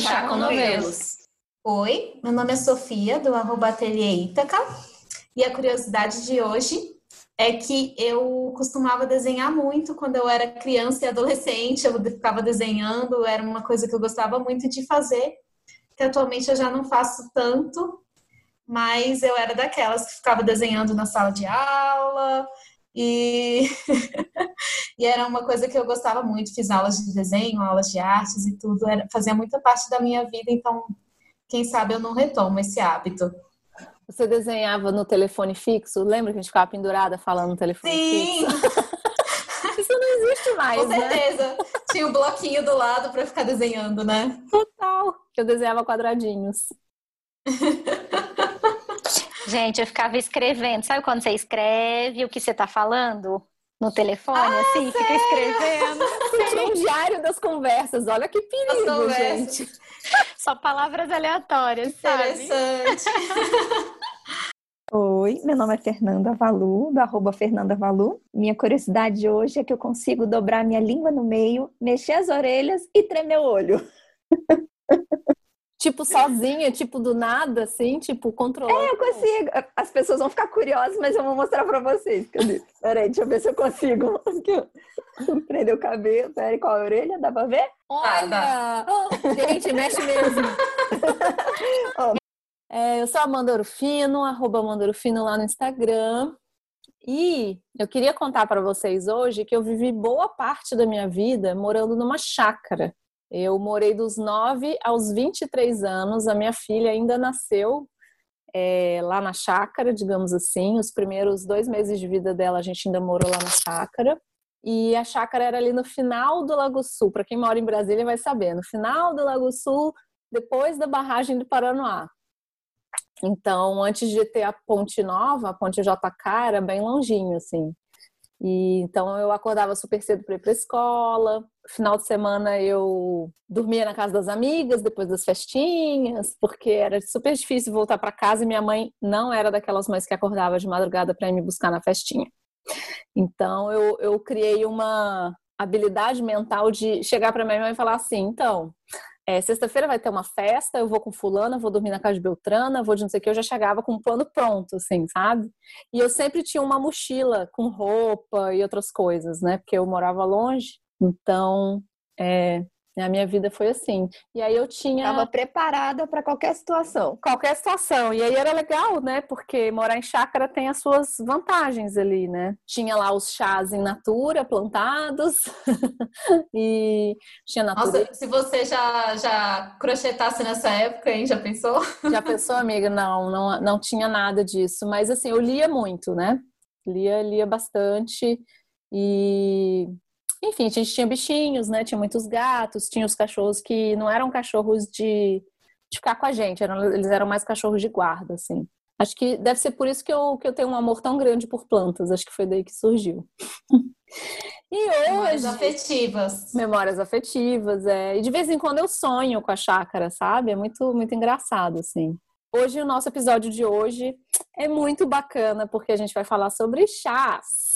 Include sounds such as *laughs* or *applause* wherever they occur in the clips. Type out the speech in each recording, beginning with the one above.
Chá com Novelos. Oi, meu nome é Sofia, do arroba Ateliê Ítaca. E a curiosidade de hoje é que eu costumava desenhar muito quando eu era criança e adolescente, eu ficava desenhando, era uma coisa que eu gostava muito de fazer, que atualmente eu já não faço tanto, mas eu era daquelas que ficava desenhando na sala de aula, e, *laughs* e era uma coisa que eu gostava muito, fiz aulas de desenho, aulas de artes e tudo, era, fazia muita parte da minha vida, então quem sabe eu não retomo esse hábito. Você desenhava no telefone fixo? Lembra que a gente ficava pendurada falando no telefone Sim. fixo? *laughs* Isso não existe mais, Com né? certeza. Tinha o um bloquinho do lado para ficar desenhando, né? Total. Eu desenhava quadradinhos. *laughs* Gente, eu ficava escrevendo. Sabe quando você escreve o que você tá falando? No telefone, ah, assim, sério? fica escrevendo. *laughs* Tinha um diário das conversas. Olha que perigo, gente. *laughs* Só palavras aleatórias, sabe? Interessante. *laughs* Oi, meu nome é Fernanda Valu, do arroba Fernanda Valu. Minha curiosidade hoje é que eu consigo dobrar minha língua no meio, mexer as orelhas e tremer o olho. Tipo sozinha, tipo do nada, assim, tipo controlando. É, eu consigo. As pessoas vão ficar curiosas, mas eu vou mostrar pra vocês. Cadê? Peraí, deixa eu ver se eu consigo. *laughs* Prender o cabelo. Peraí, qual a orelha? Dá pra ver? Olha! Oh, *laughs* gente, mexe mesmo. *laughs* oh. é, eu sou Amanda Orofino, arroba Amanda Orofino lá no Instagram. E eu queria contar para vocês hoje que eu vivi boa parte da minha vida morando numa chácara. Eu morei dos 9 aos 23 anos, a minha filha ainda nasceu é, lá na chácara, digamos assim. Os primeiros dois meses de vida dela a gente ainda morou lá na chácara. E a chácara era ali no final do Lago Sul. Para quem mora em Brasília vai saber, no final do Lago Sul, depois da barragem do Paranoá. Então, antes de ter a Ponte Nova, a Ponte JK era bem longinho, assim. E então eu acordava super cedo para ir para escola. Final de semana eu dormia na casa das amigas depois das festinhas, porque era super difícil voltar para casa e minha mãe não era daquelas mães que acordava de madrugada para ir me buscar na festinha. Então eu, eu criei uma habilidade mental de chegar para minha mãe e falar assim: então, é, sexta-feira vai ter uma festa, eu vou com fulana, vou dormir na casa de Beltrana, vou de não sei o que, eu já chegava com um plano pronto, assim, sabe? E eu sempre tinha uma mochila com roupa e outras coisas, né? Porque eu morava longe, então é, a minha vida foi assim. E aí eu tinha. Estava preparada para qualquer situação. Qualquer situação. E aí era legal, né? Porque morar em chácara tem as suas vantagens ali, né? Tinha lá os chás em natura plantados. *laughs* e tinha natura. Nossa, se você já, já crochetasse nessa época, hein? Já pensou? *laughs* Já pensou, amiga? Não, não, não tinha nada disso. Mas assim, eu lia muito, né? Lia, lia bastante. E enfim, a gente tinha bichinhos, né? Tinha muitos gatos, tinha os cachorros que não eram cachorros de, de ficar com a gente, eram, eles eram mais cachorros de guarda, assim. Acho que deve ser por isso que eu, que eu tenho um amor tão grande por plantas. Acho que foi daí que surgiu. *laughs* e hoje. Memórias afetivas. Memórias afetivas, é. E de vez em quando eu sonho com a chácara, sabe? É muito, muito engraçado, assim. Hoje, o nosso episódio de hoje é muito bacana, porque a gente vai falar sobre chás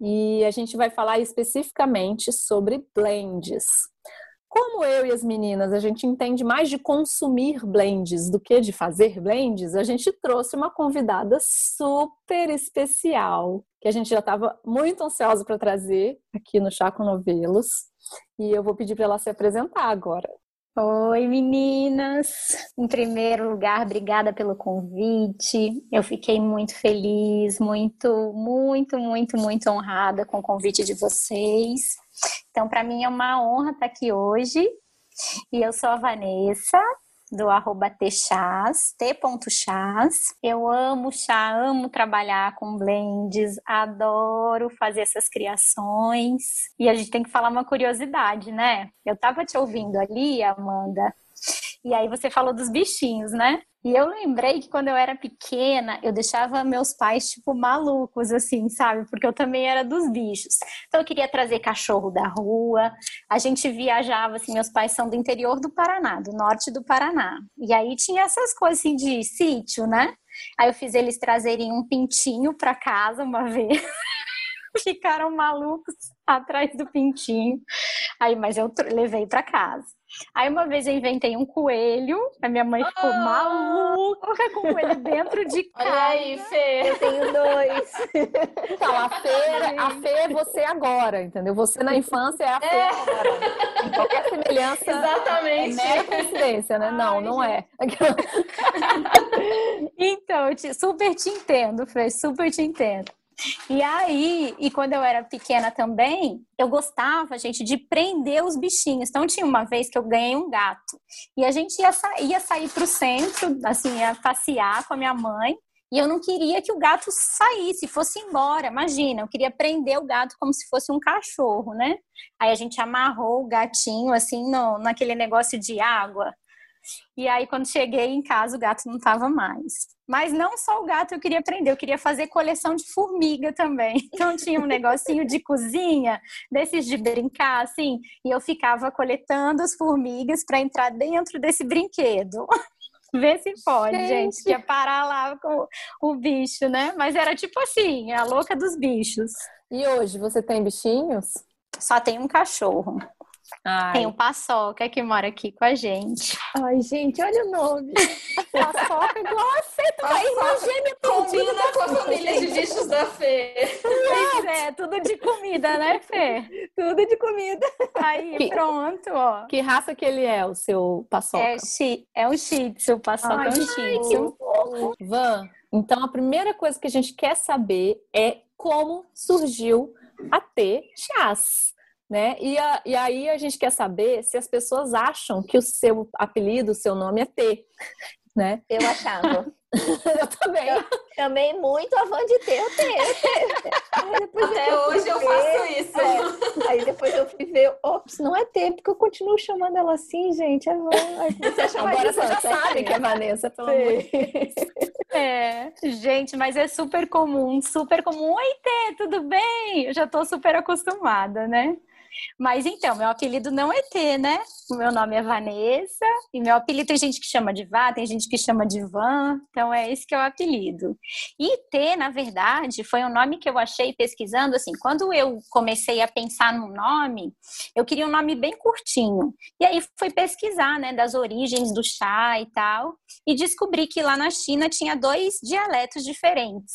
e a gente vai falar especificamente sobre blends. Como eu e as meninas a gente entende mais de consumir blends do que de fazer blends, a gente trouxe uma convidada super especial que a gente já estava muito ansiosa para trazer aqui no Chá com Novelos. E eu vou pedir para ela se apresentar agora. Oi, meninas! Em primeiro lugar, obrigada pelo convite. Eu fiquei muito feliz, muito, muito, muito, muito honrada com o convite de vocês. Então, para mim é uma honra estar aqui hoje. E eu sou a Vanessa, do arroba tchás, t.chás. Eu amo chá, amo trabalhar com blends, adoro fazer essas criações. E a gente tem que falar uma curiosidade, né? Eu tava te ouvindo ali, Amanda, e aí você falou dos bichinhos, né? E eu lembrei que quando eu era pequena, eu deixava meus pais, tipo, malucos, assim, sabe? Porque eu também era dos bichos. Então eu queria trazer cachorro da rua. A gente viajava, assim, meus pais são do interior do Paraná, do norte do Paraná. E aí tinha essas coisas, assim, de sítio, né? Aí eu fiz eles trazerem um pintinho para casa uma *laughs* vez. Ficaram malucos atrás do pintinho. Aí, mas eu levei para casa. Aí uma vez eu inventei um coelho, a minha mãe ficou ah! maluca com o coelho dentro de casa. *laughs* Olha aí, Fê. Eu tenho dois. *laughs* Então, a Fê, a Fê é você agora, entendeu? Você na infância é a Fê é. agora. Qualquer semelhança Exatamente. é coincidência, né? Ai, não, não gente. é. *laughs* então, eu te, super te entendo, Fê, super te entendo. *laughs* E aí, e quando eu era pequena também, eu gostava, gente, de prender os bichinhos. Então, tinha uma vez que eu ganhei um gato. E a gente ia, sa ia sair para o centro, assim, ia passear com a minha mãe. E eu não queria que o gato saísse, fosse embora. Imagina, eu queria prender o gato como se fosse um cachorro, né? Aí a gente amarrou o gatinho, assim, no, naquele negócio de água. E aí, quando cheguei em casa, o gato não estava mais. Mas não só o gato eu queria aprender, eu queria fazer coleção de formiga também. *laughs* Então tinha um negocinho de cozinha, desses de brincar, assim, e eu ficava coletando as formigas para entrar dentro desse brinquedo. *laughs* Vê se pode, gente. gente. Que ia parar lá com o bicho, né? Mas era tipo assim, a louca dos bichos. E hoje, você tem bichinhos? Só tem um cachorro. Ai. Tem o Paçoca que mora aqui com a gente. Ai, gente, olha o nome. Paçoca igual a Fê, tu vai irmã gêmea Combina com a família de bichos da Fê. Pois é, tudo de comida, né, Fê? Tudo de comida. Aí, que, pronto, ó. Que raça que ele é, o seu Paçoca? É, é um shih tzu, Paçoca é um shih tzu. Van, então a primeira coisa que a gente quer saber é como surgiu a T chás né? E, a, e aí a gente quer saber se as pessoas acham que o seu apelido, o seu nome é T, né? Eu achava. *laughs* eu também. Eu, também muito avã de ter, eu tenho. Até hoje eu faço isso. É. Aí depois eu fui ver, ops, não é T, porque eu continuo chamando ela assim, gente, é Van. Agora você já sabe que é Vanessa, pelo amor É, gente, mas é super comum, super comum. Oi, T, tudo bem? Eu já tô super acostumada, né? Mas então, meu apelido não é T, né? O meu nome é Vanessa e meu apelido tem gente que chama de Vá, tem gente que chama de Van, então é esse que é o apelido. E T, na verdade, foi um nome que eu achei pesquisando, assim, quando eu comecei a pensar no nome, eu queria um nome bem curtinho. E aí fui pesquisar, né, das origens do chá e tal, e descobri que lá na China tinha dois dialetos diferentes.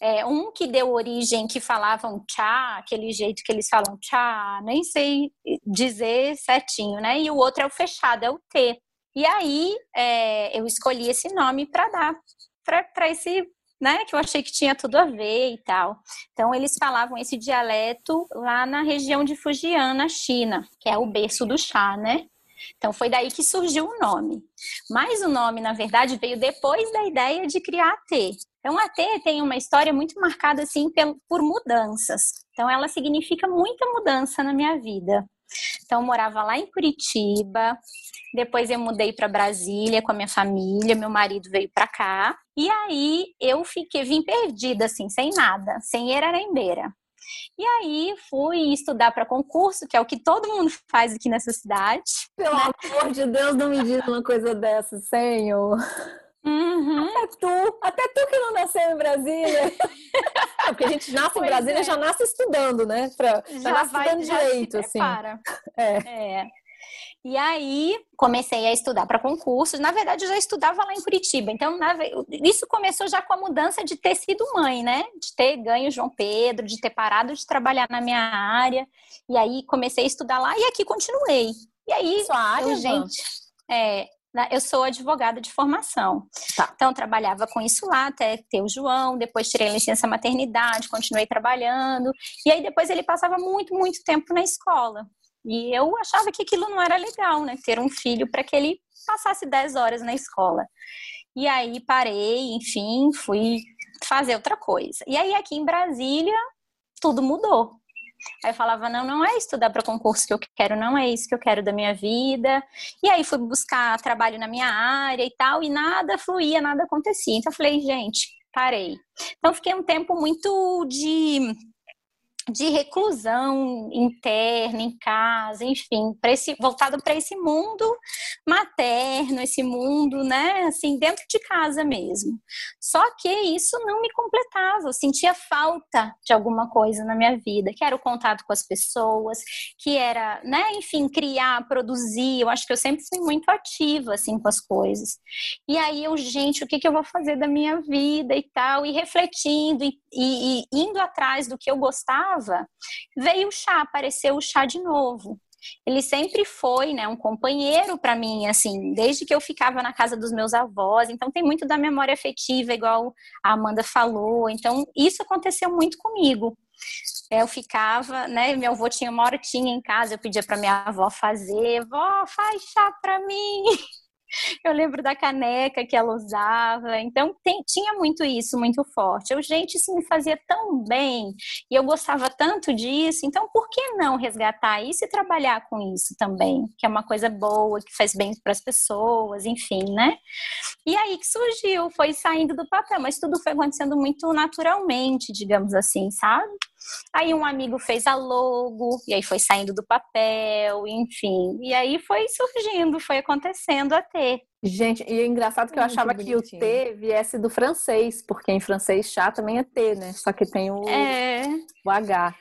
É, um que deu origem, que falavam chá, aquele jeito que eles falam chá, nem sei dizer certinho, né? E o outro é o fechado, é o T. E aí é, eu escolhi esse nome para dar para esse, né? Que eu achei que tinha tudo a ver e tal. Então eles falavam esse dialeto lá na região de Fujian, na China, que é o berço do chá, né? Então foi daí que surgiu o nome. Mas o nome, na verdade, veio depois da ideia de criar a T. Então a T tem uma história muito marcada assim por mudanças. Então ela significa muita mudança na minha vida. Então eu morava lá em Curitiba, depois eu mudei para Brasília com a minha família, meu marido veio para cá, e aí eu fiquei vim perdida assim, sem nada, sem erarembeira. E aí fui estudar para concurso, que é o que todo mundo faz aqui nessa cidade. Pelo né? amor de Deus, não me diz uma coisa dessa, Senhor. Uhum. Até tu, até tu que não nasceu em Brasília. *laughs* Porque a gente nasce pois em Brasília, é. já nasce estudando, né? Pra, já, já nasce vai, estudando direito, assim. *laughs* É. é. E aí comecei a estudar para concursos. Na verdade, eu já estudava lá em Curitiba. Então, na... isso começou já com a mudança de ter sido mãe, né? De ter ganho João Pedro, de ter parado de trabalhar na minha área. E aí comecei a estudar lá e aqui continuei. E aí, Sua área, eu, gente, é, eu sou advogada de formação. Tá. Então, trabalhava com isso lá até ter o João, depois tirei licença maternidade, continuei trabalhando. E aí, depois, ele passava muito, muito tempo na escola. E eu achava que aquilo não era legal, né? Ter um filho para que ele passasse 10 horas na escola. E aí, parei, enfim, fui fazer outra coisa. E aí, aqui em Brasília, tudo mudou. Aí eu falava, não, não é estudar para concurso que eu quero, não é isso que eu quero da minha vida. E aí fui buscar trabalho na minha área e tal, e nada fluía, nada acontecia. Então eu falei, gente, parei. Então fiquei um tempo muito de de reclusão interna em casa, enfim, esse voltado para esse mundo materno, esse mundo, né, assim, dentro de casa mesmo. Só que isso não me completava, eu sentia falta de alguma coisa na minha vida, que era o contato com as pessoas, que era, né, enfim, criar, produzir. Eu acho que eu sempre fui muito ativa assim com as coisas. E aí eu, gente, o que que eu vou fazer da minha vida e tal, e refletindo e, e, e indo atrás do que eu gostava veio o chá, apareceu o chá de novo. Ele sempre foi, né, um companheiro para mim, assim, desde que eu ficava na casa dos meus avós. Então tem muito da memória afetiva, igual a Amanda falou. Então isso aconteceu muito comigo. Eu ficava, né? Meu avô tinha uma hortinha em casa, eu pedia para minha avó fazer, vó, faz chá para mim. *laughs* Eu lembro da caneca que ela usava. Então, tem, tinha muito isso, muito forte. Eu, gente, isso me fazia tão bem. E eu gostava tanto disso. Então, por que não resgatar isso e trabalhar com isso também? Que é uma coisa boa, que faz bem para as pessoas, enfim, né? E aí que surgiu, foi saindo do papel. Mas tudo foi acontecendo muito naturalmente, digamos assim, sabe? Aí um amigo fez a logo, e aí foi saindo do papel, enfim. E aí foi surgindo, foi acontecendo a ter. Gente, e é engraçado que eu achava que o T viesse do francês, porque em francês chá também é T, né? Só que tem o, é. o H.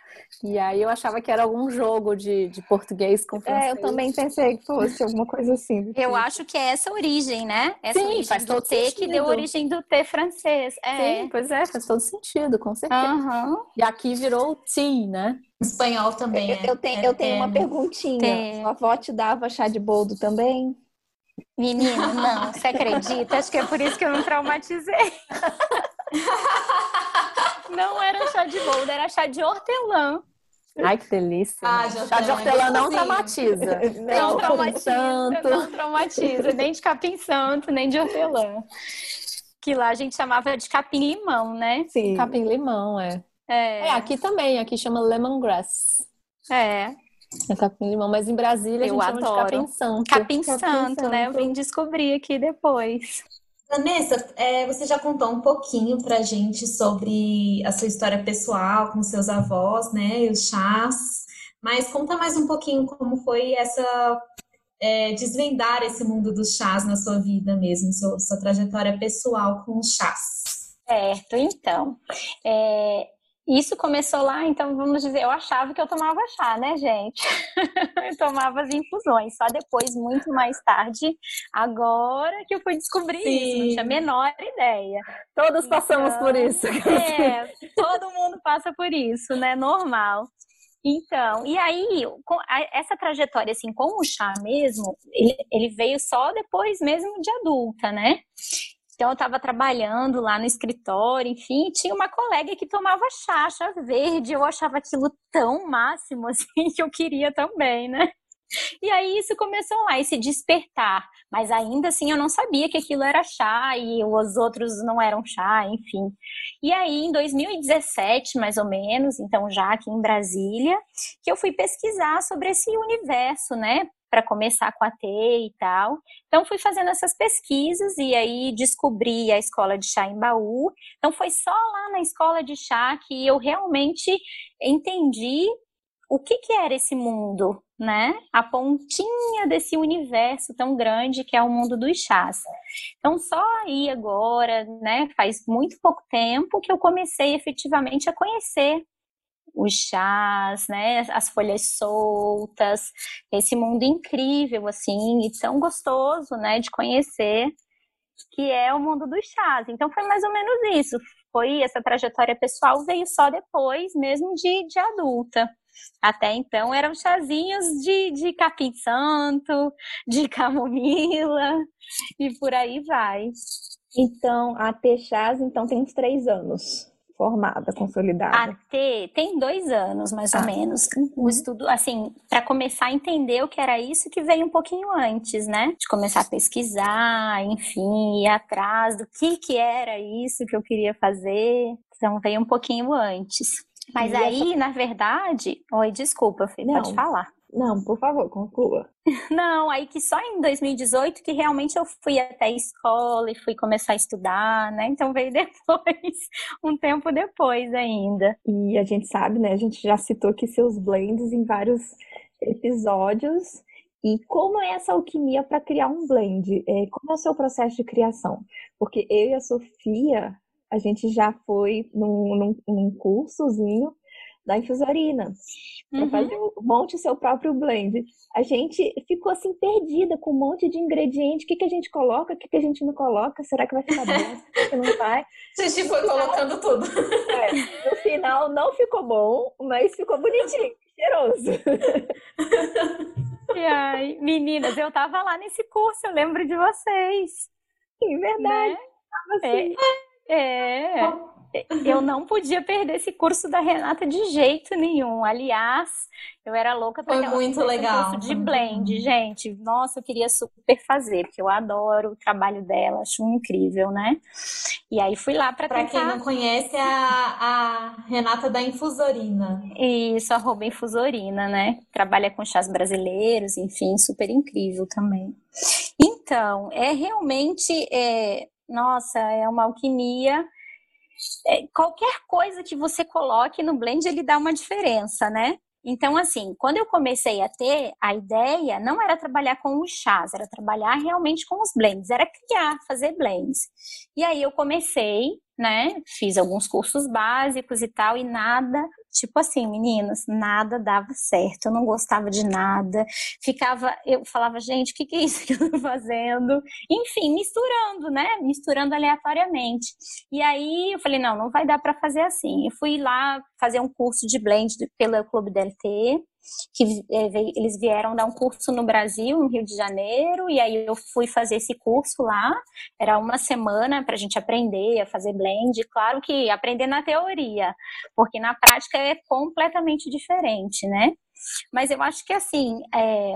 E aí eu achava que era algum jogo de, de português com francês. É, eu também pensei que fosse alguma coisa assim. Eu tipo. acho que é essa origem, né? Essa Sim, origem faz todo T sentido. que deu origem do T francês. É. Sim, pois é, faz todo sentido, com certeza. Uhum. E aqui virou T, né? Espanhol também. Eu, é. eu tenho, eu tenho uma perguntinha. Sua avó te dava chá de boldo também? Menino, não, você acredita? Acho que é por isso que eu não traumatizei. *laughs* Não era chá de boldo, era chá de hortelã. Ai, que delícia. Ah, chá de hortelã não traumatiza. Não, não traumatiza, santo. não traumatiza, nem de capim santo, nem de hortelã. Que lá a gente chamava de capim-limão, né? Sim. Capim-limão, é. é. É, aqui também, aqui chama lemongrass. É. É capim-limão, mas em Brasília eu a gente adoro. chama de capim-santo. Capim-santo, né? Eu vim descobrir aqui depois. Vanessa, é, você já contou um pouquinho pra gente sobre a sua história pessoal com seus avós, né, e os chás, mas conta mais um pouquinho como foi essa é, desvendar esse mundo dos chás na sua vida mesmo, sua, sua trajetória pessoal com os chás. Certo, então. É, isso começou lá, então vamos dizer, eu achava que eu tomava chá, né, gente? *laughs* eu tomava as infusões, só depois, muito mais tarde, agora que eu fui descobrir Sim. isso, não tinha a menor ideia. Todos então, passamos por isso. É, *laughs* todo mundo passa por isso, né? Normal. Então, e aí, essa trajetória, assim, com o chá mesmo, ele, ele veio só depois mesmo de adulta, né? Então eu estava trabalhando lá no escritório, enfim, tinha uma colega que tomava chá, chá verde. Eu achava aquilo tão máximo *laughs* assim que eu queria também, né? E aí isso começou lá, esse despertar. Mas ainda assim eu não sabia que aquilo era chá e os outros não eram chá, enfim. E aí em 2017, mais ou menos, então já aqui em Brasília, que eu fui pesquisar sobre esse universo, né? Para começar com a T e tal. Então fui fazendo essas pesquisas e aí descobri a escola de chá em Baú. Então foi só lá na escola de chá que eu realmente entendi o que, que era esse mundo, né? A pontinha desse universo tão grande que é o mundo dos chás. Então, só aí agora, né? Faz muito pouco tempo que eu comecei efetivamente a conhecer os chás, né, as folhas soltas, esse mundo incrível assim e tão gostoso, né, de conhecer, que é o mundo dos chás. Então foi mais ou menos isso. Foi essa trajetória pessoal veio só depois, mesmo de, de adulta. Até então eram chazinhos de, de capim santo, de *laughs* camomila e por aí vai. Então, a Chás, então, tem uns três anos formada, consolidada? A T tem dois anos, mais ah. ou menos. O estudo, assim, para começar a entender o que era isso, que veio um pouquinho antes, né? De começar a pesquisar, enfim, ir atrás do que que era isso que eu queria fazer. Então, veio um pouquinho antes. Mas e aí, essa... na verdade... Oi, desculpa, filho, pode falar. Não, por favor, conclua. *laughs* Não, aí que só em 2018 que realmente eu fui até a escola e fui começar a estudar, né? Então veio *laughs* depois, um tempo depois ainda. E a gente sabe, né? A gente já citou aqui seus blends em vários episódios. E como é essa alquimia para criar um blend? É, como é o seu processo de criação? Porque eu e a Sofia, a gente já foi num, num, num cursozinho da infusarina para uhum. fazer o monte seu próprio blend. A gente ficou assim perdida com um monte de ingrediente. O que, que a gente coloca, o que, que a gente não coloca? Será que vai ficar bom? Será que não vai? A *laughs* gente foi colocando tudo. É, no final não ficou bom, mas ficou bonitinho, cheiroso. *laughs* E ai, meninas, eu tava lá nesse curso, eu lembro de vocês. Sim, verdade. Né? Assim. É. é eu não podia perder esse curso da Renata de jeito nenhum. Aliás, eu era louca para Foi muito legal. curso de blend, gente. Nossa, eu queria super fazer, porque eu adoro o trabalho dela, acho incrível, né? E aí fui lá para tentar... quem não conhece, a, a Renata da Infusorina. Isso, arroba Infusorina, né? Trabalha com chás brasileiros, enfim, super incrível também. Então, é realmente... É... Nossa, é uma alquimia é, qualquer coisa que você coloque no blend, ele dá uma diferença, né? Então, assim, quando eu comecei a ter, a ideia não era trabalhar com os chás, era trabalhar realmente com os blends, era criar, fazer blends. E aí eu comecei, né? Fiz alguns cursos básicos e tal, e nada Tipo assim, meninas, nada dava certo, eu não gostava de nada, ficava, eu falava, gente, o que, que é isso que eu tô fazendo? Enfim, misturando, né? Misturando aleatoriamente. E aí eu falei, não, não vai dar para fazer assim. Eu fui lá fazer um curso de blend pelo Clube DLT, que é, eles vieram dar um curso no Brasil, no Rio de Janeiro, e aí eu fui fazer esse curso lá. Era uma semana para a gente aprender a fazer blend. Claro que aprender na teoria, porque na prática é completamente diferente, né? Mas eu acho que assim, é,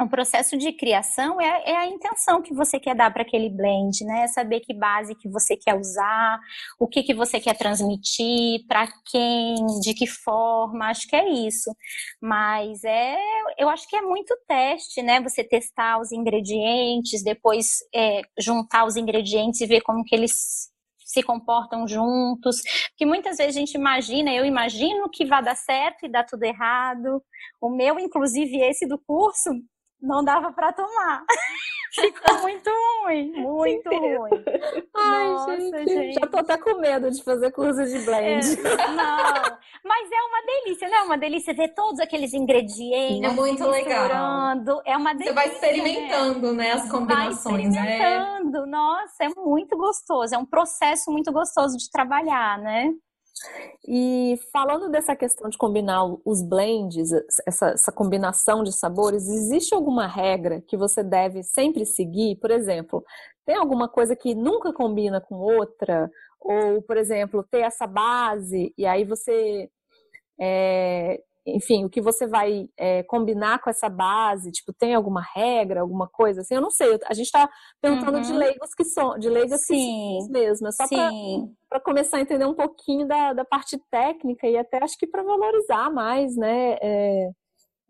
o processo de criação é, é, a intenção que você quer dar para aquele blend, né? É saber que base que você quer usar, o que, que você quer transmitir, para quem, de que forma, acho que é isso. Mas é, eu acho que é muito teste, né? Você testar os ingredientes, depois é, juntar os ingredientes e ver como que eles se comportam juntos, que muitas vezes a gente imagina, eu imagino que vai dar certo e dá tudo errado. O meu, inclusive esse do curso, não dava para tomar. *laughs* Ficou muito ruim, *laughs* muito ruim. Ai, Nossa, gente, gente, já tô até com medo de fazer curso de blend. É, não, mas é uma delícia, não é uma delícia ver todos aqueles ingredientes. É muito legal. É uma delícia. Você vai experimentando, né, né as combinações, vai né? experimentando. Né? Nossa, é muito gostoso, é um processo muito gostoso de trabalhar, né? E falando dessa questão de combinar os blends, essa, essa, combinação de sabores, existe alguma regra que você deve sempre seguir? Por exemplo, tem alguma coisa que nunca combina com outra? Ou, por exemplo, ter essa base e aí você é, enfim, o que você vai é, combinar com essa base, tipo, tem alguma regra, alguma coisa assim? Eu não sei. A gente está perguntando uhum. de leigos que são, de leigos Sim. que são mesmo. É só para começar a entender um pouquinho da, da parte técnica e até acho que para valorizar mais, né? É,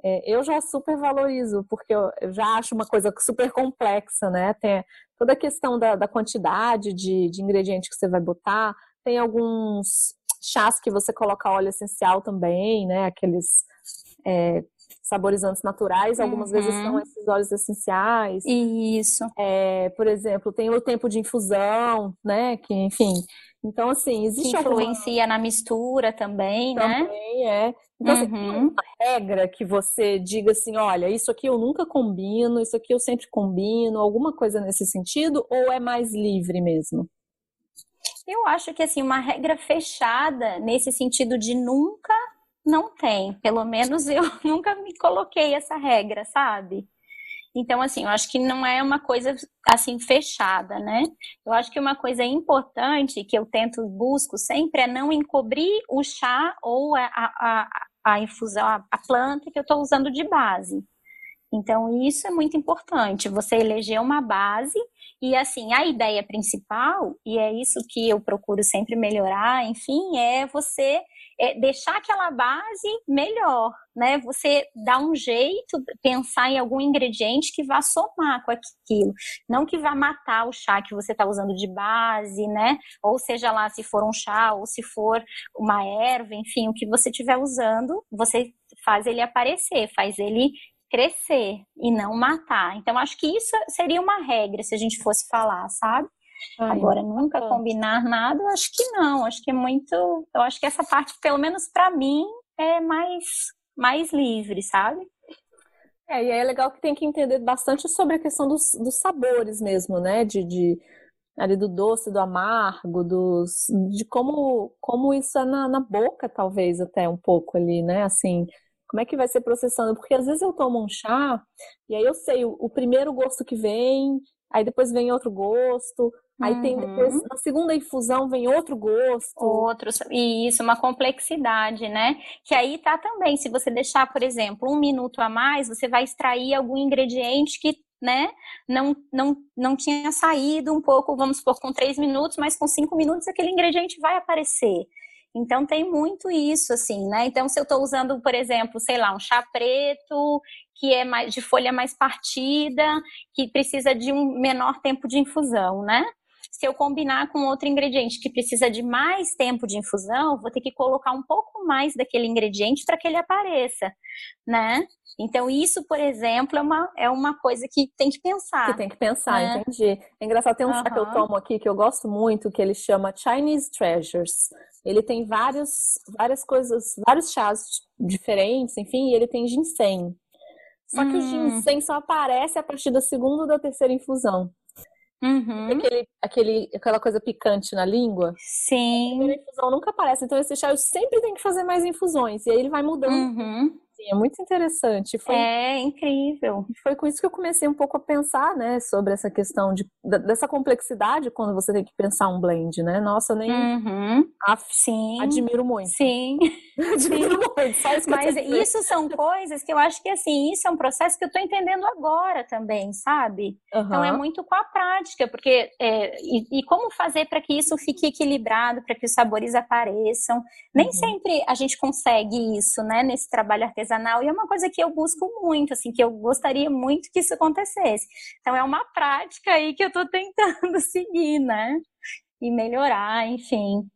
é, eu já super valorizo, porque eu, eu, já acho uma coisa super complexa, né? Tem toda a questão da, da quantidade de, de ingredientes que você vai botar, tem alguns chás que você coloca óleo essencial também, né? Aqueles é, saborizantes naturais, algumas uhum. vezes são esses óleos essenciais. Isso. É, por exemplo, tem o tempo de infusão, né? Que, enfim. Então, assim, existe que influencia alguma... na mistura também, também né? Também é. Então, uhum. assim, tem uhum. uma regra que você diga assim, olha, isso aqui eu nunca combino, isso aqui eu sempre combino, alguma coisa nesse sentido, ou é mais livre mesmo? Eu acho que assim, uma regra fechada nesse sentido de nunca não tem. Pelo menos eu *laughs* nunca me coloquei essa regra, sabe? Então, assim, eu acho que não é uma coisa assim fechada, né? Eu acho que uma coisa importante que eu tento, busco sempre é não encobrir o chá ou a, a, a infusão, a, planta que eu estou usando de base. Então, isso é muito importante. Você eleger uma base e, assim, a ideia principal, e é isso que eu procuro sempre melhorar, enfim, é você é deixar aquela base melhor, né? Você dá um jeito, pensar em algum ingrediente que vá somar com aquilo, não que vá matar o chá que você está usando de base, né? Ou seja lá, se for um chá ou se for uma erva, enfim, o que você estiver usando, você faz ele aparecer, faz ele crescer e não matar. Então, acho que isso seria uma regra se a gente fosse falar, sabe? Ai, Agora, nunca combinar nada, acho que não. Acho que é muito. Eu acho que essa parte, pelo menos para mim, é mais, mais livre, sabe? É, e é legal que tem que entender bastante sobre a questão dos, dos sabores mesmo, né? De, de, ali do doce, do amargo, dos, de como, como isso é na, na boca, talvez, até um pouco ali, né? Assim, como é que vai ser processando? Porque às vezes eu tomo um chá e aí eu sei o, o primeiro gosto que vem, aí depois vem outro gosto, Aí uhum. tem depois, na segunda infusão vem outro gosto. Outros, e isso, uma complexidade, né? Que aí tá também, se você deixar, por exemplo, um minuto a mais, você vai extrair algum ingrediente que, né, não, não, não tinha saído um pouco, vamos supor, com três minutos, mas com cinco minutos aquele ingrediente vai aparecer. Então tem muito isso, assim, né? Então, se eu estou usando, por exemplo, sei lá, um chá preto, que é mais de folha mais partida, que precisa de um menor tempo de infusão, né? Se eu combinar com outro ingrediente que precisa de mais tempo de infusão, vou ter que colocar um pouco mais daquele ingrediente para que ele apareça, né? Então, isso, por exemplo, é uma, é uma coisa que tem que pensar. Que tem que pensar, né? entendi. É engraçado, tem um uhum. chá que eu tomo aqui que eu gosto muito, que ele chama Chinese Treasures. Ele tem vários, várias coisas, vários chás diferentes, enfim, e ele tem ginseng. Só que hum. o ginseng só aparece a partir da segunda ou da terceira infusão. Uhum. Aquele, aquele, aquela coisa picante na língua. Sim. A infusão nunca aparece. Então, esse chá eu sempre tenho que fazer mais infusões. E aí ele vai mudando. Uhum. É muito interessante. Foi, é incrível. Foi com isso que eu comecei um pouco a pensar, né, sobre essa questão de, dessa complexidade quando você tem que pensar um blend, né? Nossa, eu nem uhum. Af, Sim. admiro muito. Sim. Muito. Só isso Mas isso são coisas que eu acho que assim, isso é um processo que eu tô entendendo agora também, sabe? Uhum. Então é muito com a prática, porque é, e, e, como fazer para que isso fique equilibrado, para que os sabores apareçam. Nem uhum. sempre a gente consegue isso, né, nesse trabalho artesanal artesanal e é uma coisa que eu busco muito, assim, que eu gostaria muito que isso acontecesse. Então é uma prática aí que eu estou tentando *laughs* seguir, né? E melhorar, enfim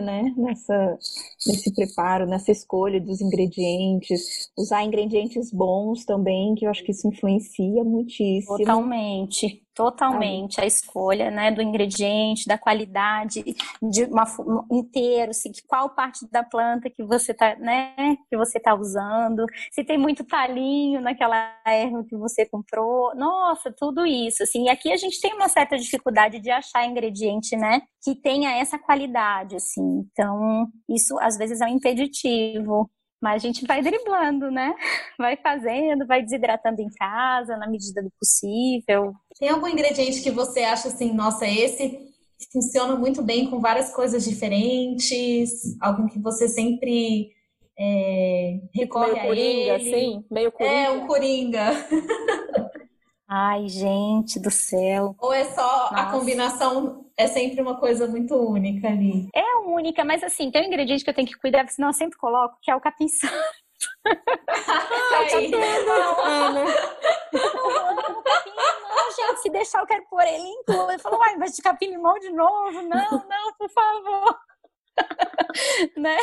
né, nessa, nesse preparo, nessa escolha dos ingredientes, usar ingredientes bons também, que eu acho que isso influencia muitíssimo. Totalmente. Totalmente a escolha, né, do ingrediente, da qualidade, de uma inteiro, se qual parte da planta que você tá, né, que você tá usando, se tem muito talinho naquela erva que você comprou, nossa, tudo isso, assim. E aqui a gente tem uma certa dificuldade de achar ingrediente, né, que tenha essa qualidade, assim. Então, isso às vezes é um impeditivo mas a gente vai driblando, né? *laughs* Vai fazendo, vai desidratando em casa, na medida do possível. Tem algum ingrediente que você acha assim, nossa, esse funciona muito bem com várias coisas diferentes? Algum que você sempre é, recorre meio a coringa, ele? Sim, meio coringa. É, um coringa. Ai, gente do céu. Ou é só Nossa. a combinação é sempre uma coisa muito única ali. É única, mas assim, tem um ingrediente que eu tenho que cuidar, senão eu sempre coloco, que é o capim *laughs* santo. Ai, *laughs* não, não, gente, se deixar eu quero pôr ele em tudo. Ele falou, uai, mas de capim limão de novo? Não, não, por favor. *laughs* né?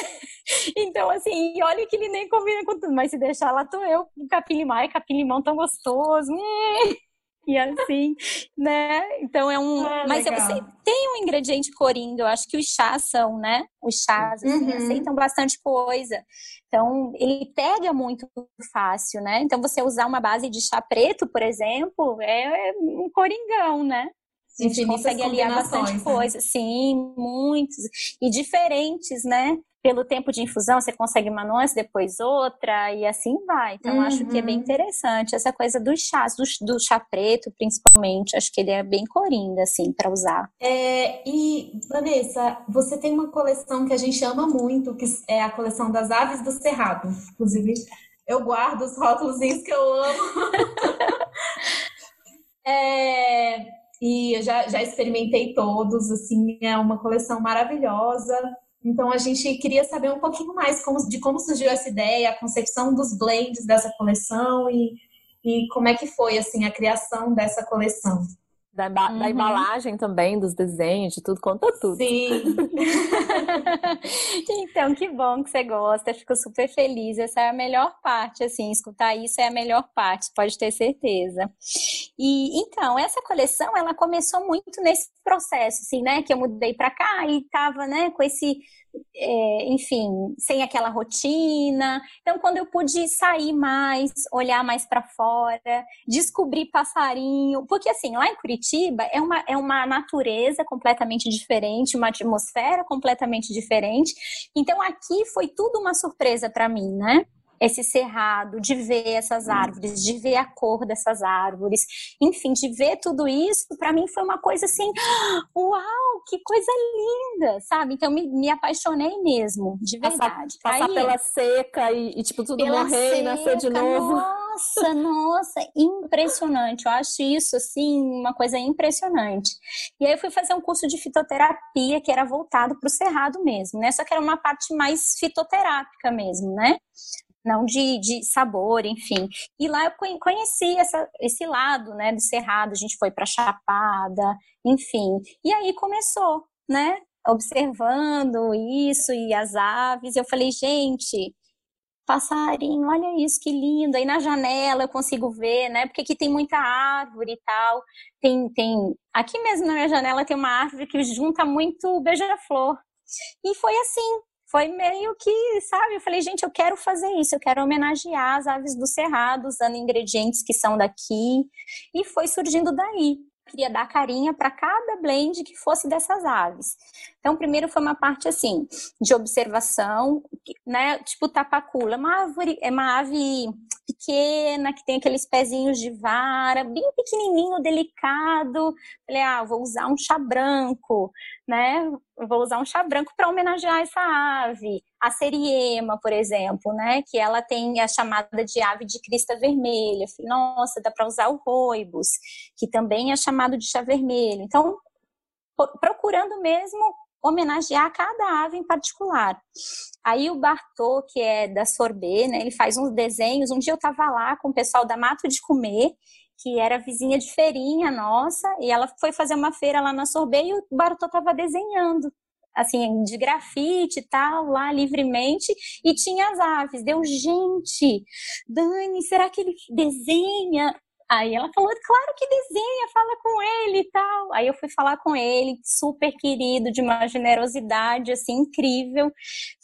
Então, assim, e olha que ele nem combina com tudo, mas se deixar lá, tô eu capim limão, ai, capim limão tão gostoso. Hum. E assim, né? Então é um. Ah, mas legal. tem um ingrediente coringa, eu acho que os chás são, né? Os chás, assim, uhum. aceitam bastante coisa. Então, ele pega muito fácil, né? Então, você usar uma base de chá preto, por exemplo, é um coringão, né? A gente consegue aliar bastante né? coisa, sim, muitos. E diferentes, né? Pelo tempo de infusão, você consegue uma nuance, depois outra, e assim vai. Então, uhum. acho que é bem uhum. interessante essa coisa dos chás, do, do, chá preto, principalmente. Acho que ele é bem coringa, assim, para usar. É, e, Vanessa, você tem uma coleção que a gente ama muito, que é a coleção das aves do Cerrado. Inclusive, eu guardo os rótulos que eu amo. *laughs* é, e eu já, já experimentei todos, assim, é uma coleção maravilhosa. Então a gente queria saber um pouquinho mais como, de como surgiu essa ideia, a concepção dos blends dessa coleção e, e como é que foi assim a criação dessa coleção. Da, uhum. da, embalagem também, dos desenhos, de tudo, conta tudo. Sim. *laughs* então, que bom que você gosta, fico super feliz. Essa é a melhor parte, assim, escutar isso é a melhor parte, pode ter certeza. E então, essa coleção, ela começou muito nesse processo, assim, né, que eu mudei para cá e tava, né, com esse é, enfim, sem aquela rotina. Então, quando eu pude sair mais, olhar mais para fora, descobrir passarinho, porque assim, lá em Curitiba é uma, é uma natureza completamente diferente, uma atmosfera completamente diferente. Então, aqui foi tudo uma surpresa para mim, né? Esse cerrado, de ver essas árvores, de ver a cor dessas árvores, enfim, de ver tudo isso, para mim foi uma coisa assim, *gasps* uau, que coisa linda, sabe? Então me, me apaixonei mesmo, de verdade. Passar, passar Aí, pela seca e, e, tipo tudo morrer seca, e nascer de novo. Nossa, nossa, impressionante. Eu acho isso assim uma coisa impressionante. E aí eu fui fazer um curso de fitoterapia que era voltado para o cerrado mesmo, né? Só que era uma parte mais fitoterápica mesmo, né? Não de, de sabor, enfim. E lá eu conheci essa, esse lado, né, do cerrado, a gente foi para Chapada, enfim. E aí começou, né, observando isso e as aves, eu falei, gente, passarinho, olha isso, que lindo. Aí na janela eu consigo ver, né? Porque aqui tem muita árvore e tal. Tem, tem, aqui mesmo na minha janela tem uma árvore que junta muito beija-flor. E foi assim, foi meio que, sabe, eu falei, gente, eu quero fazer isso, eu quero homenagear as aves do cerrado, usando ingredientes que são daqui, e foi surgindo daí. Queria dar carinha para cada blend que fosse dessas aves. Então, primeiro foi uma parte assim, de observação, né? Tipo tapacula, uma árvore, é uma ave pequena, que tem aqueles pezinhos de vara, bem pequenininho, delicado. Falei, ah, vou usar um chá branco, né? Vou usar um chá branco para homenagear essa ave. A seriema, por exemplo, né? Que ela tem a chamada de ave de crista vermelha. Falei, nossa, dá para usar o roibos, que também é chamado de chá vermelho. Então, procurando mesmo homenagear cada ave em particular. Aí o Bartô, que é da Sorbet, né, ele faz uns desenhos. Um dia eu estava lá com o pessoal da Mato de Comer, que era vizinha de feirinha nossa, e ela foi fazer uma feira lá na Sorbet e o Bartô estava desenhando assim, de grafite e tal, lá livremente, e tinha as aves. Deu, gente, Dani, será que ele desenha? Aí ela falou, claro que desenha, fala com ele e tal. Aí eu fui falar com ele, super querido, de uma generosidade assim incrível.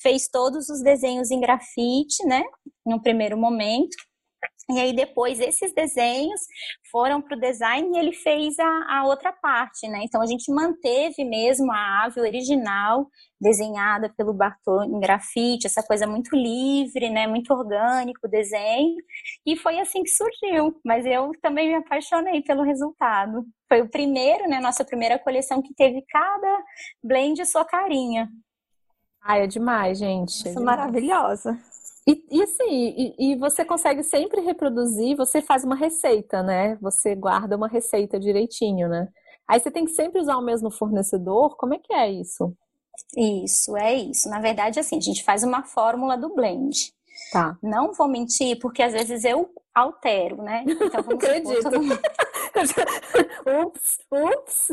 Fez todos os desenhos em grafite, né? No primeiro momento. E aí depois esses desenhos foram para o design e ele fez a, a, outra parte, né? Então a gente manteve mesmo a ave original desenhada pelo Bartô em grafite, essa coisa muito livre, né? Muito orgânico o desenho. E foi assim que surgiu. Mas eu também me apaixonei pelo resultado. Foi o primeiro, né? Nossa primeira coleção que teve cada blend sua carinha. Ai, é demais, gente. Isso é demais. maravilhosa. E, e assim, e, e, você consegue sempre reproduzir, você faz uma receita, né? Você guarda uma receita direitinho, né? Aí você tem que sempre usar o mesmo fornecedor. Como é que é isso? Isso, é isso. Na verdade, assim, a gente faz uma fórmula do blend. Tá. Não vou mentir, porque às vezes eu altero, né? Então *laughs* vamos Acredito. *laughs* ups, ups.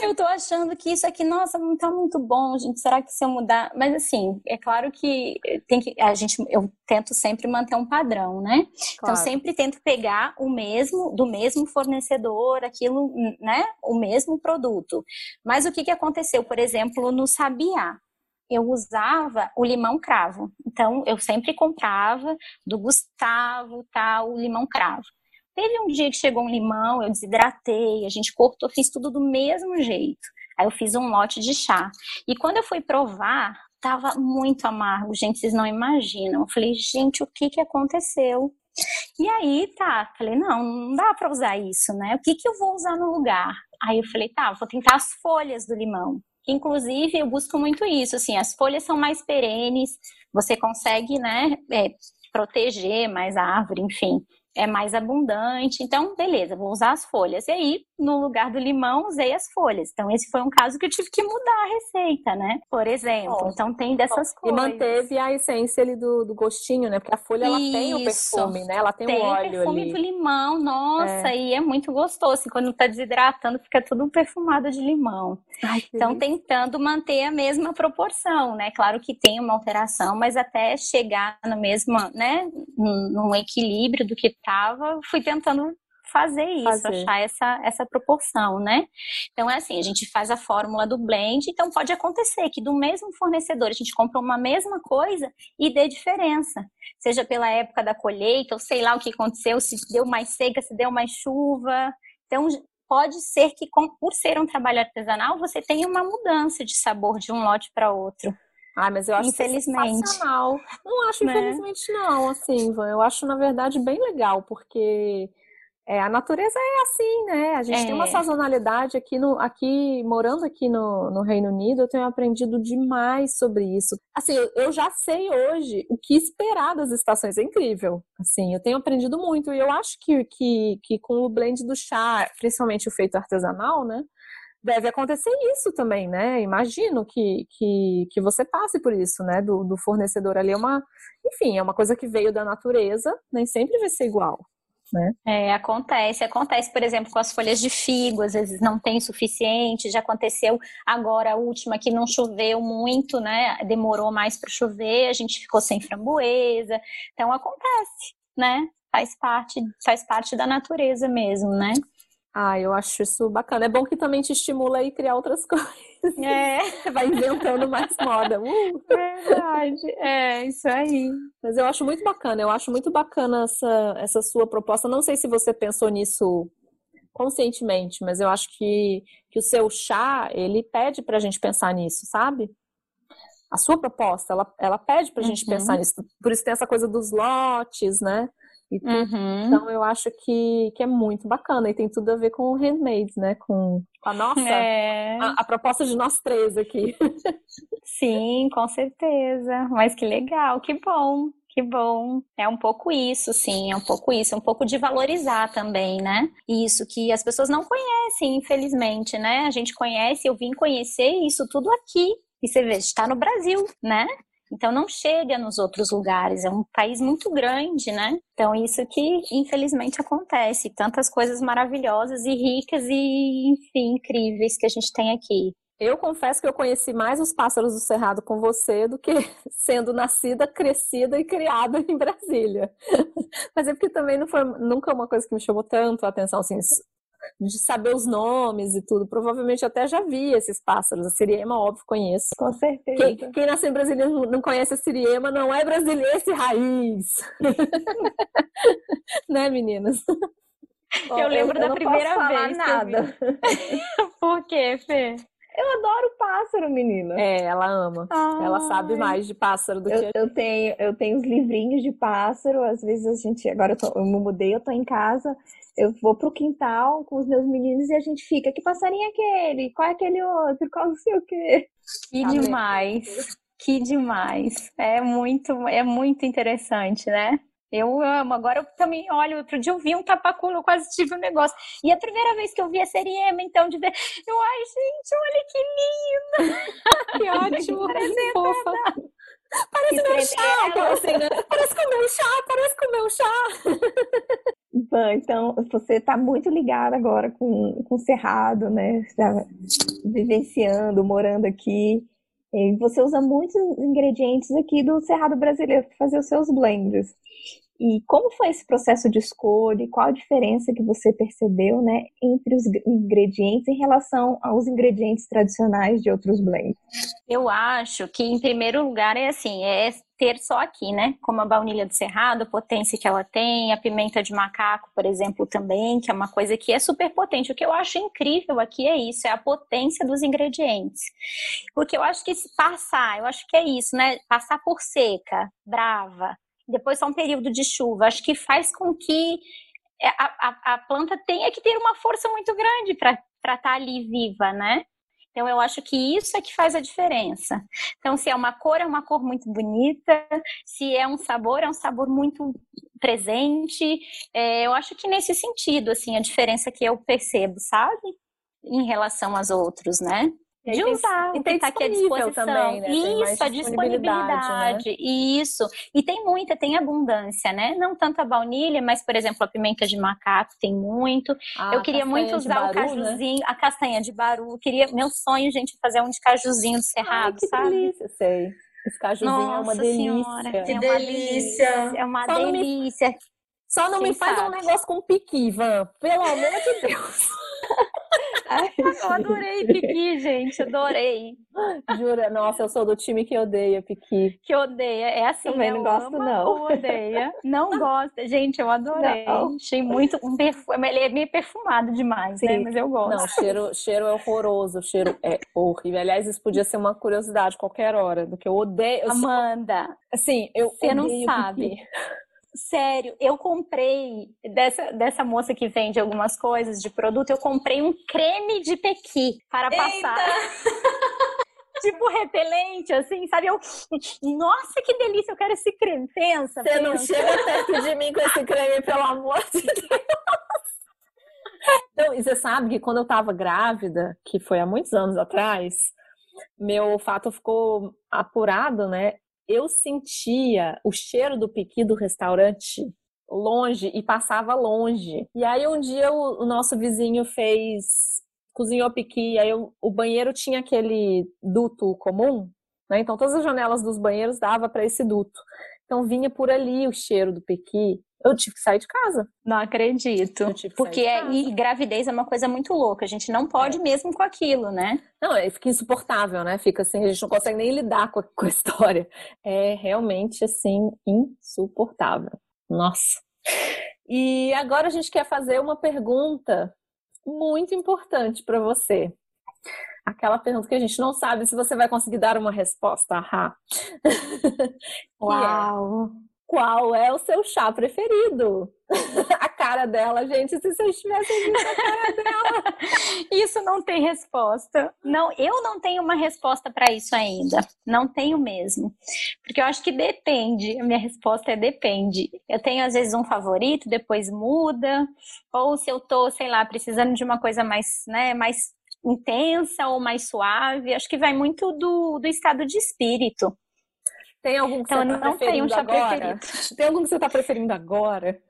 Eu tô achando que isso aqui, nossa, não tá muito bom, gente. Será que se eu mudar? Mas assim, é claro que tem que a gente eu tento sempre manter um padrão, né? Então, claro. Então sempre tento pegar o mesmo do mesmo fornecedor, aquilo, né? O mesmo produto. Mas o que que aconteceu, por exemplo, no Sabiá? Eu usava o limão cravo. Então, eu sempre comprava do Gustavo, tal, o limão cravo. Teve um dia que chegou um limão, eu desidratei, a gente cortou, fiz tudo do mesmo jeito. Aí eu fiz um lote de chá. E quando eu fui provar, tava muito amargo, gente, vocês não imaginam. Eu falei, gente, o que que aconteceu? E aí, tá, falei, não, não dá para usar isso, né? O que que eu vou usar no lugar? Aí eu falei, tá, vou tentar as folhas do limão. Inclusive, eu busco muito isso, assim, as folhas são mais perenes, você consegue, né, é, proteger mais a árvore, enfim é mais abundante. Então, beleza, vou usar as folhas. E aí, no lugar do limão, usei as folhas. Então, esse foi um caso que eu tive que mudar a receita, né? Por exemplo. Então, tem dessas coisas. E manteve a essência ali do, do gostinho, né? Porque a folha, ela tem o perfume, né? Ela tem, tem o óleo ali. Tem o perfume do limão, nossa, é. e é muito gostoso. Assim, quando tá desidratando, fica tudo perfumado de limão. Ai, então, tentando manter a mesma proporção, né? Claro que tem uma alteração, mas até chegar no mesmo, né? Num equilíbrio do que estava, fui tentando fazer isso, fazer. achar essa, essa proporção, né? Então é assim, a gente faz a fórmula do blend, então pode acontecer que do mesmo fornecedor a gente compra uma mesma coisa e dê diferença, seja pela época da colheita, ou sei lá o que aconteceu, se deu mais seca, se deu mais chuva. Então pode ser que por ser um trabalho artesanal você tenha uma mudança de sabor de um lote para outro. Ah, mas eu acho infelizmente. sensacional. Não acho né? infelizmente não, assim, Ivan. Eu acho, na verdade, bem legal, porque é, a natureza é assim, né? A gente é. tem uma é. sazonalidade aqui, no, aqui morando aqui no, no, Reino Unido, eu tenho aprendido demais sobre isso. Assim, eu, eu, já sei hoje o que esperar das estações, é incrível. Assim, eu tenho aprendido muito e eu acho que, que, que com o blend do chá, principalmente o feito artesanal, né? Deve acontecer isso também, né? Imagino que, que, que você passe por isso, né? Do, do fornecedor ali é uma, enfim, é uma coisa que veio da natureza, nem sempre vai ser igual. Né? É, acontece, acontece, por exemplo, com as folhas de figo, às vezes não tem suficiente, já aconteceu agora a última que não choveu muito, né? Demorou mais para chover, a gente ficou sem framboesa. Então acontece, né? Faz parte, faz parte da natureza mesmo, né? Ah, eu acho isso bacana. É bom que também te estimula a criar outras *laughs* coisas. É. Vai inventando mais moda. Uh. Verdade. É, isso aí. Mas eu acho muito bacana. Eu acho muito bacana essa, essa sua proposta. Não sei se você pensou nisso conscientemente, mas eu acho que, que o seu chá, ele pede pra gente pensar nisso, sabe? A sua proposta, ela, ela pede pra uhum. gente pensar nisso. Por isso tem essa coisa dos lotes, né? Uhum. Então eu acho que, que é muito bacana e tem tudo a ver com o handmade, né? Com a nossa, é... a, a, proposta de nós três aqui. *laughs* Sim, com certeza. Mas que legal, que bom. Que bom. É um pouco isso, sim, é um pouco isso, é um pouco de valorizar também, né? Isso que as pessoas não conhecem, infelizmente, né? A gente conhece, eu vim conhecer isso tudo aqui. E você vê, está no Brasil, né? Então não chega nos outros lugares, é um país muito grande, né? Então isso que infelizmente acontece, tantas coisas maravilhosas e ricas e enfim, incríveis que a gente tem aqui. Eu confesso que eu conheci mais os pássaros do Cerrado com você do que *laughs* sendo nascida, crescida e criada em Brasília. *laughs* Mas é porque também não foi nunca uma coisa que me chamou tanto a atenção, assim, de saber os nomes e tudo. Provavelmente até já vi esses pássaros. A siriema, óbvio, conheço. Com certeza. Quem, quem nasceu em Brasília não conhece a siriema não é brasileiro raiz. *laughs* né, meninas? Eu lembro eu, eu da primeira vez. nada. *laughs* Por quê, Fê? Eu adoro pássaro, menina. É, ela ama. Ai. Ela sabe mais de pássaro do eu, que eu tenho. Eu tenho os livrinhos de pássaro. Às vezes a gente. Agora eu, tô, eu me mudei, eu tô em casa eu vou pro quintal com os meus meninos e a gente fica, que passarinho é aquele? Qual é aquele outro? Qual não sei o quê? Que tá demais. Que demais. É muito, é muito interessante, né? Eu amo. Agora eu também, olha, outro dia eu vi um tapaculo, eu quase tive um negócio. E a primeira vez que eu vi a série Ema, então, de ver, eu, ai, gente, olha que lindo! *laughs* que ótimo, *laughs* que fofa. Parece meu chá, assim, né? Parece com o meu chá, parece com o meu chá. *laughs* Então, você está muito ligada agora com, com o Cerrado, né? Está vivenciando, morando aqui. Você usa muitos ingredientes aqui do Cerrado brasileiro para fazer os seus blends. E como foi esse processo de escolha e qual a diferença que você percebeu né, entre os ingredientes em relação aos ingredientes tradicionais de outros blends? Eu acho que, em primeiro lugar, é assim, é ter só aqui, né? Como a baunilha do cerrado, a potência que ela tem, a pimenta de macaco, por exemplo, também, que é uma coisa que é super potente. O que eu acho incrível aqui é isso, é a potência dos ingredientes. Porque eu acho que se passar, eu acho que é isso, né? Passar por seca, brava, depois só um período de chuva, acho que faz com que é, a, a, a planta tenha que ter uma força muito grande para estar tá ali viva, né? Então, eu acho que isso é que faz a diferença. Então, se é uma cor, é uma cor muito bonita, se é um sabor, é um sabor muito presente. É, eu acho que nesse sentido, assim, a diferença que eu percebo, sabe? Em relação aos outros, né? De tem, usar, e tem tá aqui à disposição. Também, né? Isso, a disponibilidade. Né? Isso. E tem muita, tem abundância, né? Não tanto a baunilha, mas, por exemplo, a pimenta de macaco tem muito. Ah, eu queria muito usar baru, o né? cajuzinho, né? a castanha de baru. Eu queria, meu sonho, gente, é fazer um de cajuzinho do cerrado, Ai, que sabe? Delícia, sei. Esse cajuzinho Nossa é uma delícia. Senhora, que é uma delícia. É uma Só delícia. Não me, só não Quem me faz sabe? um negócio com piqui, Van. Pelo amor de Deus. *laughs* Ai, eu adorei Piqui, gente, adorei. Jura? Nossa, eu sou do time que odeia Piqui. Que odeia, é assim, Também não gosto, não. odeia. Não *laughs* gosta. Gente, eu adorei. Não. Achei muito, um perfume, ele é meio perfumado demais, né? Sim. né? Mas eu gosto. Não, cheiro, cheiro é horroroso, o cheiro é horrível. Aliás, isso podia ser uma curiosidade qualquer hora, do que eu odeio. Eu Amanda, sou... assim, eu Você não sabe. Piqui. *laughs* Sério, eu comprei dessa, dessa moça que vende algumas coisas de produto, eu comprei um creme de pequi para passar. *laughs* tipo repelente, assim, sabe? Eu, nossa, que delícia, eu quero esse creme. Pensa. Você pensa. não chega perto de mim com esse creme, pelo amor de Deus. *laughs* Então, e você sabe que quando eu tava grávida, que foi há muitos anos atrás, meu olfato ficou apurado, né? Eu sentia o cheiro do piqui do restaurante longe e passava longe. E aí um dia o, o nosso vizinho fez cozinhou piqui, aí eu, o banheiro tinha aquele duto comum, né? Então todas as janelas dos banheiros dava para esse duto. Então vinha por ali o cheiro do pequi. Eu tive que sair de casa. Não acredito. Porque é, e gravidez é uma coisa muito louca. A gente não pode é. mesmo com aquilo, né? Não, é, fica insuportável, né? Fica assim, a gente não consegue nem lidar com a, com a história. É realmente assim insuportável. Nossa. E agora a gente quer fazer uma pergunta muito importante para você aquela pergunta que a gente não sabe se você vai conseguir dar uma resposta. Ahá. *laughs* É, Uau! Qual é o seu chá preferido? *laughs* a cara dela, gente, se vocês tivessem visto a cara dela. *laughs* Isso não tem resposta. Não, eu não tenho uma resposta para isso ainda. Não tenho mesmo. Porque eu acho que depende. A minha resposta é depende. Eu tenho às vezes um favorito, depois muda, ou se eu tô, sei lá, precisando de uma coisa mais, né, mais intensa ou mais suave. Acho que vai muito do, do estado de espírito. Tem algum que então, você está preferindo um agora? Preferido. *laughs* Tem algum que você está preferindo agora?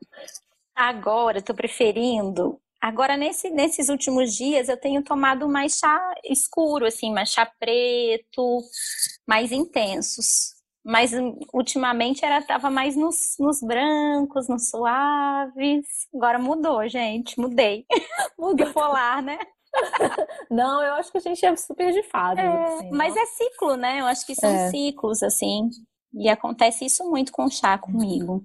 Agora, estou preferindo. Agora, nesse, nesses últimos dias, eu tenho tomado mais chá escuro, assim, mais chá preto, mais intensos. Mas hum, ultimamente era tava mais nos, nos brancos, nos suaves. Agora mudou, gente, mudei. *laughs* Mudou polar, né? Não, eu acho que a gente é super de fase. É, assim, mas é ciclo, né? Eu acho que são é. ciclos, assim. E acontece isso muito com chá comigo.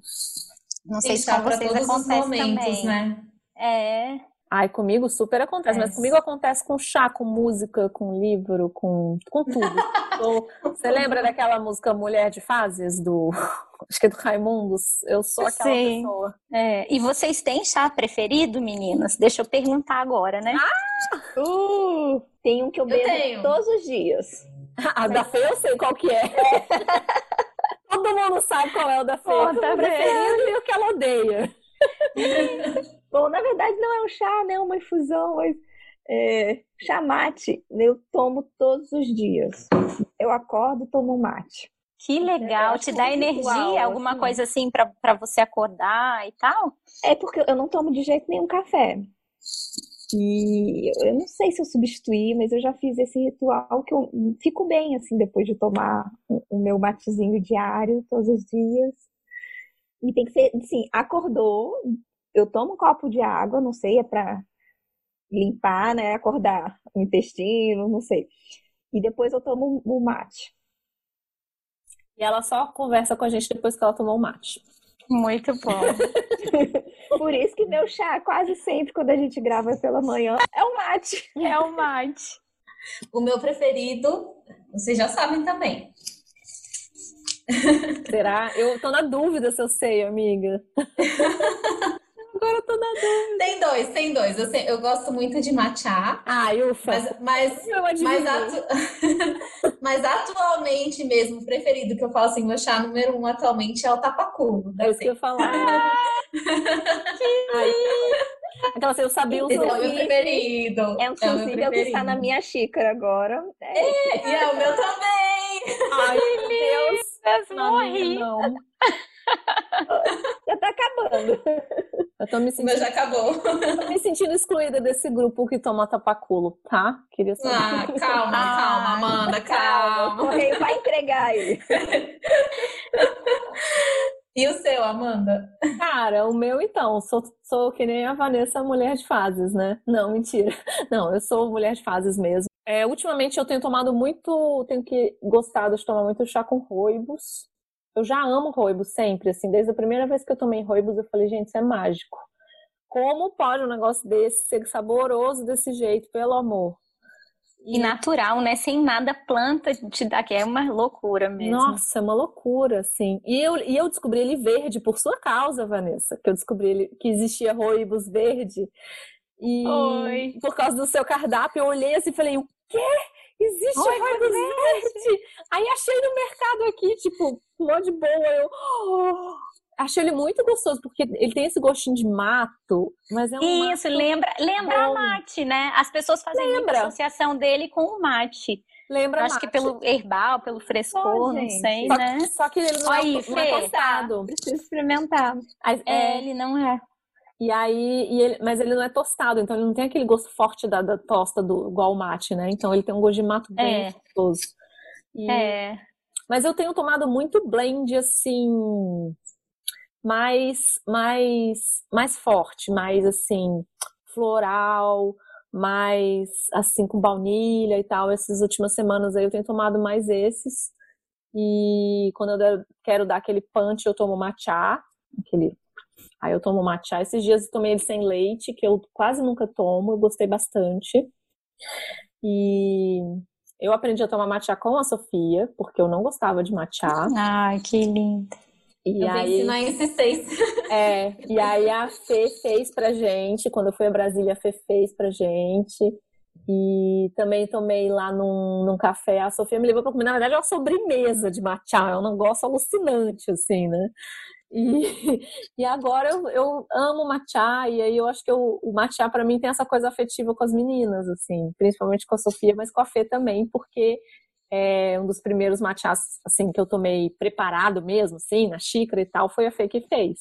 Não sei se com vocês todos acontece os momentos, também. né? É. Ai, comigo super acontece, é. mas comigo acontece com chá, com música, com livro, com, com tudo. *laughs* você lembra daquela música Mulher de Fases, do *laughs* acho que é do Raimundos? Eu sou aquela Sim. pessoa. É. E vocês têm chá preferido, meninas? Deixa eu perguntar agora, né? Ah! Uh, tem um que eu, eu bebo tenho. todos os dias. *laughs* A da Fê eu sei qual que é. Todo mundo sabe qual é o da Fê. Oh, tá preferido e o que ela odeia. Bom, na verdade não é um chá, né? Uma infusão, mas é, chá mate eu tomo todos os dias. Eu acordo e tomo mate. Que legal, te dá energia, ritual, alguma assim. coisa assim para você acordar e tal? É porque eu não tomo de jeito nenhum café. E eu não sei se eu substituí, mas eu já fiz esse ritual que eu fico bem assim depois de tomar o meu matezinho diário todos os dias. E tem que ser, assim, acordou, eu tomo um copo de água, não sei, é para limpar, né, acordar o intestino, não sei. E depois eu tomo o mate. E ela só conversa com a gente depois que ela tomou o mate. Muito bom. *laughs* Por isso que meu chá, quase sempre, quando a gente grava pela manhã, é o mate. É o mate. O meu preferido, vocês já sabem também. Será? Eu tô na dúvida se eu sei, amiga. *laughs* Agora eu tô na dúvida. Tem dois, tem dois. Eu, sei, eu gosto muito de matcha. Ah, ufa. Mas, mas, mas, atu... *laughs* mas atualmente mesmo, o preferido que eu falo assim, meu chá número um atualmente é o tapacu. É isso que eu falar. *laughs* Aquela assim, eu sabia o Esse é o meu preferido. É, inclusive, é o que está na minha xícara agora. É, é e é o meu também. Ai, meu *laughs* Deus. Eu morri. Não. *laughs* já tá acabando. Eu tô me sentindo. Mas já acabou. Tô me sentindo excluída desse grupo que toma tapaculo, tá? Queria saber. Ah, calma, *laughs* calma, Amanda, calma. O correio vai entregar ele. *laughs* E o seu, Amanda? Cara, o meu então, sou, sou que nem a Vanessa, mulher de fases, né? Não, mentira. Não, eu sou mulher de fases mesmo. É, ultimamente eu tenho tomado muito, tenho que gostado de tomar muito chá com roibos. Eu já amo roibos sempre, assim, desde a primeira vez que eu tomei roibos, eu falei, gente, isso é mágico. Como pode um negócio desse ser saboroso desse jeito, pelo amor? E natural, né? Sem nada planta te dá, que é uma loucura mesmo. Nossa, é uma loucura, assim. E eu, e eu descobri ele verde por sua causa, Vanessa. Que eu descobri ele, que existia roibos verde. E Oi. por causa do seu cardápio, eu olhei assim e falei, o quê? Existe Oi, roibos verde? verde? Aí achei no mercado aqui, tipo, mó de boa. Eu, oh, achei ele muito gostoso, porque ele tem esse gostinho de mato, mas é um Isso, lembra, lembra bom. mate, né? As pessoas fazem lembra. associação dele com o mate. Lembra Acho mate. que pelo herbal, pelo frescor, oh, não sei, só né? Que, só que ele não, é Aí, é, não é tostado. Preciso experimentar. É, é, ele não é. E aí, e ele, mas ele não é tostado, então ele não tem aquele gosto forte da, da tosta do igual o mate, né? Então ele tem um gosto de mato bem é. gostoso. E, é. Mas eu tenho tomado muito blend assim, mais, mais, mais forte, mais assim, floral, mais assim, com baunilha e tal. Essas últimas semanas aí eu tenho tomado mais esses. E quando eu quero dar aquele punch, eu tomo matcha, aquele Aí eu tomo matcha. Esses dias eu tomei ele sem leite, que eu quase nunca tomo, eu gostei bastante. E eu aprendi a tomar matcha com a Sofia, porque eu não gostava de matcha. Ai, que lindo. E eu aí, ensinar esses seis. É, e aí a Fê fez pra gente, quando eu fui a Brasília, a Fê fez pra gente. E também tomei lá num, num café. A Sofia me levou pra comer. Na verdade, é uma sobremesa de matcha. É um negócio alucinante, assim, né? E, *laughs* e agora eu, eu amo matcha. E aí eu acho que eu, o matcha, para mim, tem essa coisa afetiva com as meninas, assim. Principalmente com a Sofia, mas com a Fê também, porque é, um dos primeiros matchas assim que eu tomei preparado mesmo, assim, na xícara e tal, foi a Fê que fez.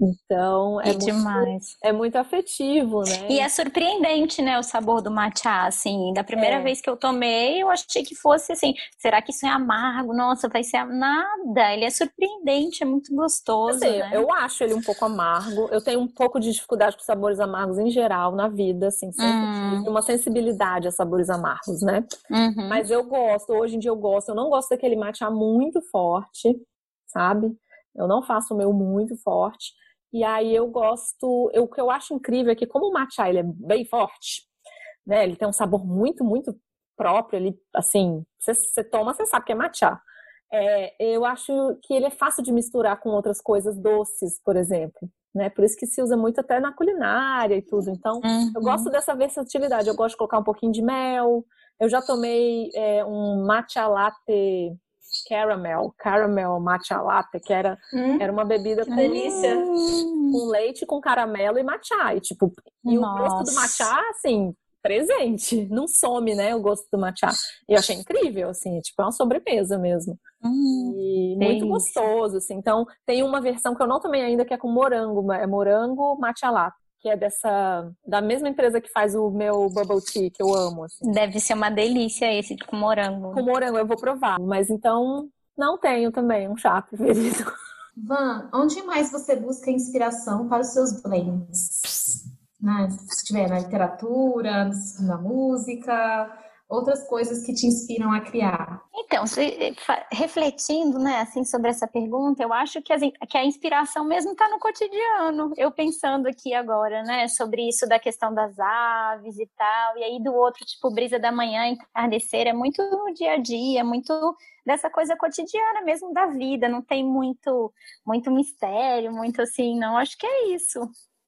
Então, é, muito, demais. é muito afetivo, né? E é surpreendente, né, o sabor do matcha, assim. Da primeira é. vez que eu tomei, eu achei que fosse assim, será que isso é amargo? Nossa, vai ser nada. Ele é surpreendente, é muito gostoso, assim, né? Eu acho ele um pouco amargo. Eu tenho um pouco de dificuldade com sabores amargos em geral na vida, assim, sempre tive uma sensibilidade a sabores amargos, né? Uhum. Mas eu gosto, hoje em dia eu gosto. Eu não gosto daquele matcha muito forte, sabe? Eu não faço o meu muito forte. E aí eu gosto, eu, o que eu acho incrível é que como o matcha ele é bem forte, né? Ele tem um sabor muito, muito próprio, ele, assim, você toma, você sabe que é matcha. É, eu acho que ele é fácil de misturar com outras coisas doces, por exemplo. Né? Por isso que se usa muito até na culinária e tudo. Então, uhum. eu gosto dessa versatilidade. Eu gosto de colocar um pouquinho de mel. Eu já tomei é, um matcha latte caramel, caramel matcha latte, que era, hum, era uma bebida com, delícia. com leite, com caramelo e matcha. E, tipo, e o gosto do matcha, assim, presente. *laughs* Não some, né, o gosto do matcha. E eu achei incrível, assim, tipo, é uma sobremesa mesmo. Hum, e muito gostoso, assim. Então, tem uma versão que eu não tomei ainda, que é com morango, é morango matcha latte que é dessa da mesma empresa que faz o meu bubble tea que eu amo. Assim. Deve ser uma delícia esse com morango. Com morango eu vou provar, mas então não tenho também um chá preferido. *laughs* Van, onde mais você busca inspiração para os seus blends? Né? Se estiver na literatura, na música, outras coisas que te inspiram a criar? Então, refletindo, né, assim, sobre essa pergunta, eu acho que a, que a inspiração mesmo está no cotidiano. Eu pensando aqui agora, né, sobre isso da questão das aves e tal, e aí do outro, tipo, brisa da manhã, entardecer, é muito no dia a dia, muito dessa coisa cotidiana mesmo da vida, não tem muito, muito mistério, muito assim, não, acho que é isso.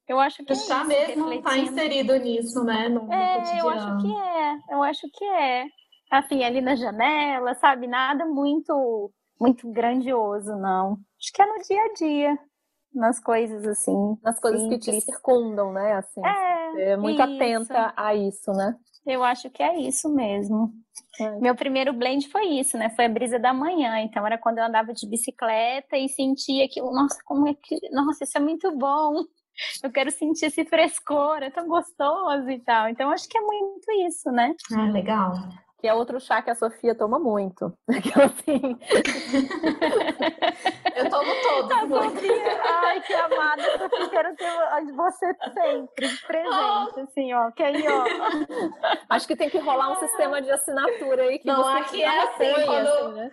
Eu acho que chá é mesmo está inserido nisso, né? No, é, no eu acho que é. Eu acho que é. Assim, ali na janela, sabe? Nada muito, muito grandioso, não. Acho que é no dia a dia nas coisas assim. Nas coisas simples. que te circundam, né? Assim, é, é muito isso. atenta a isso, né? Eu acho que é isso mesmo. É. Meu primeiro blend foi isso, né? Foi a brisa da manhã. Então era quando eu andava de bicicleta e sentia aquilo, nossa, como é que. Nossa, isso é muito bom. Eu quero sentir esse frescor, é tão gostoso e tal. Então acho que é muito isso, né? Ah, legal que é outro chá que a Sofia toma muito. *laughs* assim. *laughs* Eu tomo todos. Sofia, ai, que amada, Sofia, quero ter você sempre presente, assim, ó. Que aí, ó. Acho que tem que rolar um sistema de assinatura aí que não, você aqui é assim, quando... assim, né?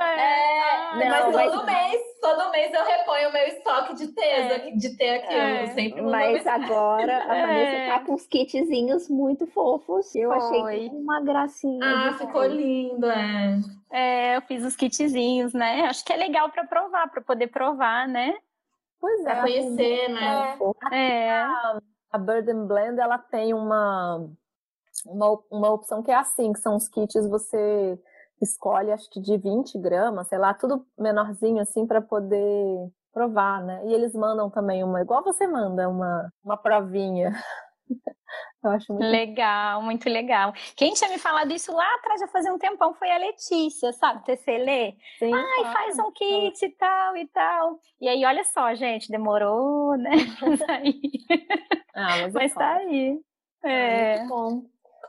É, não, mas todo mas... mês, todo mês eu reponho o meu estoque de tesa, é. de ter aqui. É. sempre mas agora a Vanessa é. tá com uns kitzinhos muito fofos. Eu achei uma gracinha. Ah, ficou lindo, é. É, eu fiz os kitzinhos, né? Acho que é legal para provar, para poder provar, né? Pois é. Pra conhecer, né? É. é. A, a Burden Blend, ela tem uma, uma, uma opção que é assim, que são os kits, você escolhe, acho que de 20 gramas, sei lá, tudo menorzinho assim, para poder provar, né? E eles mandam também uma, igual você manda, uma, uma provinha. Eu acho muito legal, muito legal. Quem tinha me falado isso lá atrás, já fazia um tempão, foi a Letícia, sabe? TCLE. Sim, Ai, claro. faz um kit e tal e tal. E aí, olha só, gente, demorou, né? *laughs* ah, mas, é mas tá aí. É. é bom.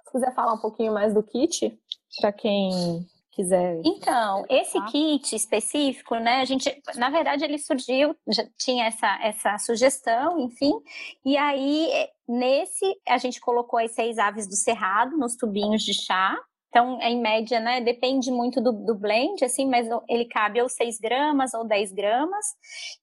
Se quiser falar um pouquinho mais do kit, para quem quiser. Então, esse kit específico, né? A gente, na verdade, ele surgiu, já tinha essa, essa sugestão, enfim, e aí nesse a gente colocou as seis aves do cerrado nos tubinhos de chá. Então, em média, né, depende muito do, do blend, assim, mas ele cabe ou 6 gramas ou 10 gramas.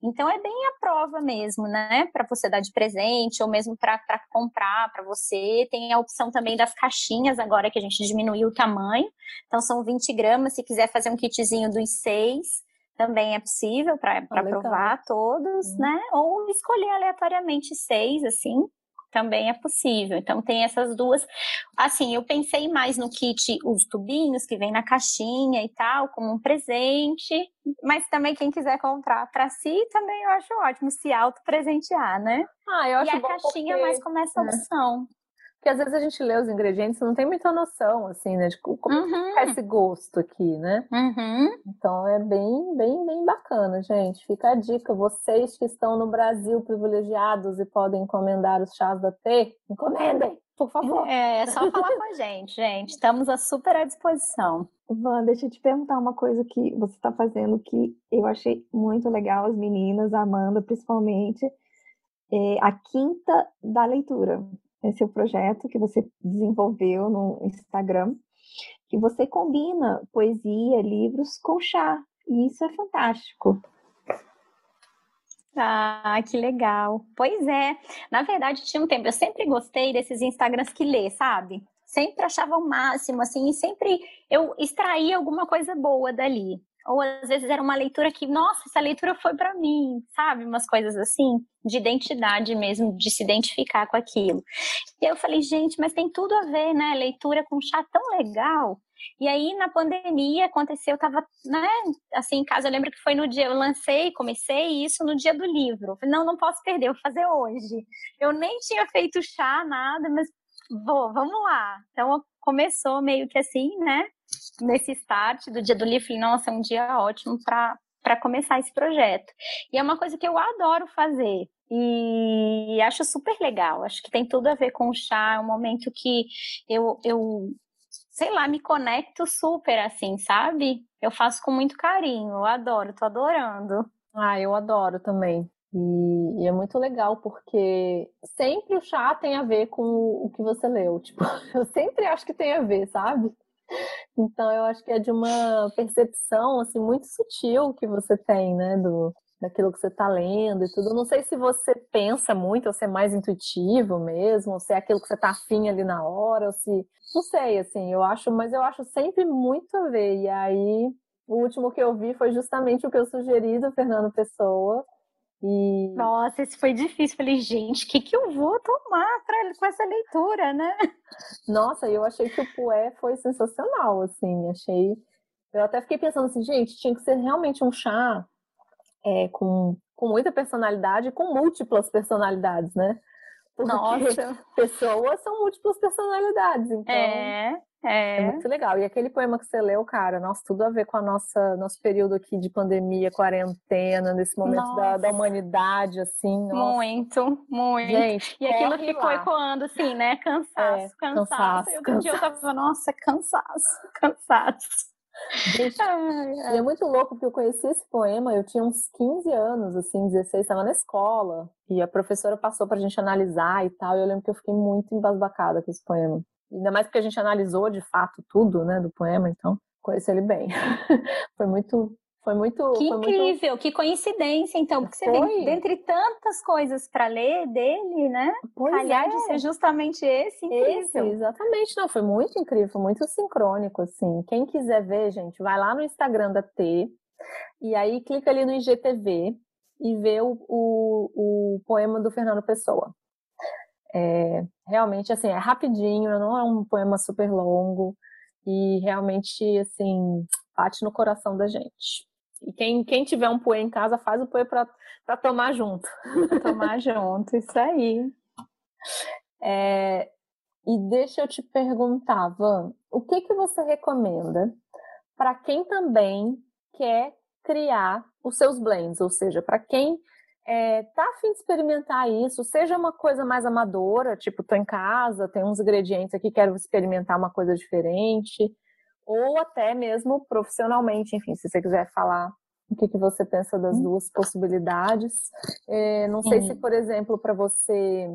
Então, é bem a prova mesmo, né, para você dar de presente ou mesmo para comprar para você. Tem a opção também das caixinhas agora que a gente diminuiu o tamanho. Então, são 20 gramas. Se quiser fazer um kitzinho dos 6, também é possível para ah, provar todos, uhum. né? Ou escolher aleatoriamente seis, assim também é possível. Então tem essas duas. Assim, eu pensei mais no kit os tubinhos que vem na caixinha e tal, como um presente, mas também quem quiser comprar para si também eu acho ótimo se auto presentear, né? Ah, eu acho e a caixinha porque... mais com essa é. Porque às vezes a gente lê os ingredientes e não tem muita noção, assim, né? De como uhum. é esse gosto aqui, né? Uhum. Então é bem, bem, bem bacana, gente. Fica a dica. Vocês que estão no Brasil privilegiados e podem encomendar os chás da T, encomendem, por favor. É, é só falar com a gente, gente. Estamos a super à disposição. Van, deixa eu te perguntar uma coisa que você está fazendo que eu achei muito legal, as meninas, a Amanda principalmente. É a quinta da leitura esse é projeto que você desenvolveu no Instagram, que você combina poesia, livros com chá. E isso é fantástico. Ah, que legal. Pois é. Na verdade, tinha um tempo. Eu sempre gostei desses Instagrams que lê, sabe? Sempre achava o máximo, assim, e sempre eu extraía alguma coisa boa dali. Ou às vezes era uma leitura que, nossa, essa leitura foi para mim, sabe? Umas coisas assim, de identidade mesmo, de se identificar com aquilo. E eu falei, gente, mas tem tudo a ver, né? Leitura com chá tão legal. E aí, na pandemia, aconteceu, eu tava, né, assim, em casa, eu lembro que foi no dia, eu lancei, comecei isso no dia do livro. Falei, não, não posso perder, vou fazer hoje. Eu nem tinha feito chá, nada, mas vou, vamos lá. Então, começou meio que assim, né? Nesse start do dia do livro, falei, nossa, é um dia ótimo para começar esse projeto. E é uma coisa que eu adoro fazer. E acho super legal. Acho que tem tudo a ver com o chá. É um momento que eu, eu sei lá, me conecto super assim, sabe? Eu faço com muito carinho. Eu adoro, tô adorando. Ah, eu adoro também. E, e, é muito legal porque sempre o chá tem a ver com o que você leu. Tipo, *laughs* eu sempre acho que tem a ver, sabe? Então eu acho que é de uma percepção assim muito sutil que você tem, né, do daquilo que você está lendo e tudo. Não sei se você pensa muito, ou se é mais intuitivo mesmo, ou se é aquilo que você está afim ali na hora, ou se não sei, assim, eu acho, mas eu acho sempre muito a ver. E aí o último que eu vi foi justamente o que eu sugeri do Fernando Pessoa. E... Nossa, esse foi difícil. Falei, gente, o que, que eu vou tomar pra, com essa leitura, né? Nossa, eu achei que o Pué foi sensacional, assim. Achei. Eu até fiquei pensando assim, gente, tinha que ser realmente um chá é, com, com muita personalidade, com múltiplas personalidades, né? Porque Nossa. pessoas são múltiplas personalidades, então. É. É. é. muito legal. E aquele poema que você leu, cara, nossa, tudo a ver com a nossa nosso período aqui de pandemia, quarentena, nesse momento da, da, humanidade, assim. Nossa. Muito, muito. Gente, e aquilo ficou lá. ecoando, assim, né? Cansaço, é, cansaço. cansaço. E outro cansaço. dia eu tava, nossa, cansaço, *laughs* cansaço. Gente, ai. é muito louco, porque eu conheci esse poema, eu tinha uns 15 anos, assim, 16, estava na escola, e a professora passou pra gente analisar e tal, e eu lembro que eu fiquei muito embasbacada com esse poema. Ainda mais porque a gente analisou de fato tudo, né, do poema, então conheci ele bem. *laughs* foi muito foi muito. Que foi incrível, muito... que coincidência, então, porque você vê, dentre tantas coisas para ler dele, né? Pois Calhar é. de ser justamente esse, incrível. Esse, exatamente, não, foi muito incrível, foi muito sincrônico, assim. Quem quiser ver, gente, vai lá no Instagram da T, e aí clica ali no IGTV e vê o, o, o poema do Fernando Pessoa. É, realmente, assim, é rapidinho, não é um poema super longo e realmente, assim, bate no coração da gente. E quem, quem tiver um poê em casa, faz o poê para tomar junto. *laughs* Pra tomar junto, isso aí. É, e deixa eu te perguntar, Van, o que, que você recomenda para quem também quer criar os seus blends? Ou seja, para quem é, tá afim de experimentar isso, seja uma coisa mais amadora, tipo, tô em casa, tem uns ingredientes aqui, quero experimentar uma coisa diferente, ou até mesmo profissionalmente, enfim, se você quiser falar o que, que você pensa das hum. duas possibilidades. É, não sei se, por exemplo, para você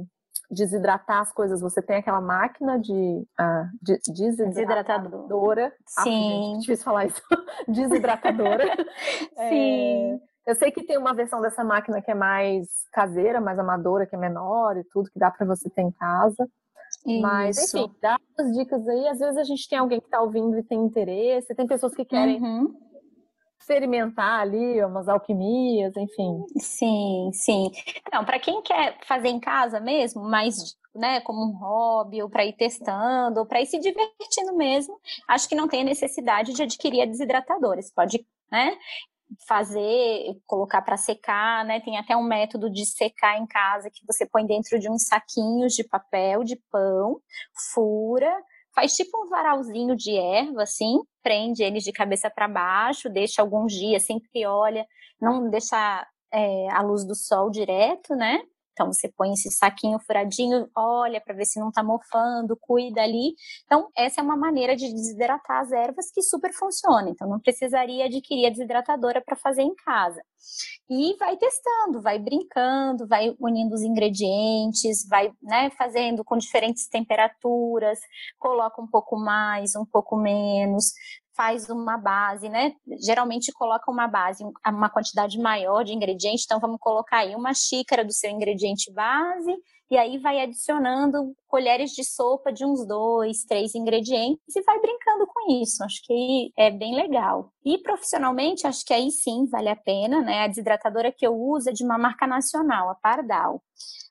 desidratar as coisas, você tem aquela máquina de, ah, de desidratadora. Sim. Ah, gente, difícil falar isso. *laughs* desidratadora. *laughs* Sim. É, eu sei que tem uma versão dessa máquina que é mais caseira, mais amadora, que é menor e tudo, que dá para você ter em casa. Isso. Mas, enfim, dá as dicas aí. Às vezes a gente tem alguém que está ouvindo e tem interesse, tem pessoas que querem uhum. experimentar ali umas alquimias, enfim. Sim, sim. Não, para quem quer fazer em casa mesmo, mas né, como um hobby, ou para ir testando, ou para ir se divertindo mesmo, acho que não tem necessidade de adquirir a desidratadora. Você pode né, fazer, colocar para secar, né? Tem até um método de secar em casa que você põe dentro de uns saquinhos de papel de pão, fura, faz tipo um varalzinho de erva assim, prende eles de cabeça para baixo, deixa alguns dias, sempre olha, não deixa é, a luz do sol direto, né? Então, você põe esse saquinho furadinho, olha para ver se não está mofando, cuida ali. Então, essa é uma maneira de desidratar as ervas que super funciona. Então, não precisaria adquirir a desidratadora para fazer em casa. E vai testando, vai brincando, vai unindo os ingredientes, vai né, fazendo com diferentes temperaturas, coloca um pouco mais, um pouco menos, faz uma base, né? Geralmente coloca uma base, uma quantidade maior de ingrediente, então vamos colocar aí uma xícara do seu ingrediente base, e aí vai adicionando colheres de sopa de uns dois, três ingredientes e vai brincando com isso. Acho que é bem legal. E profissionalmente, acho que aí sim vale a pena, né? A desidratadora que eu uso é de uma marca nacional, a Pardal.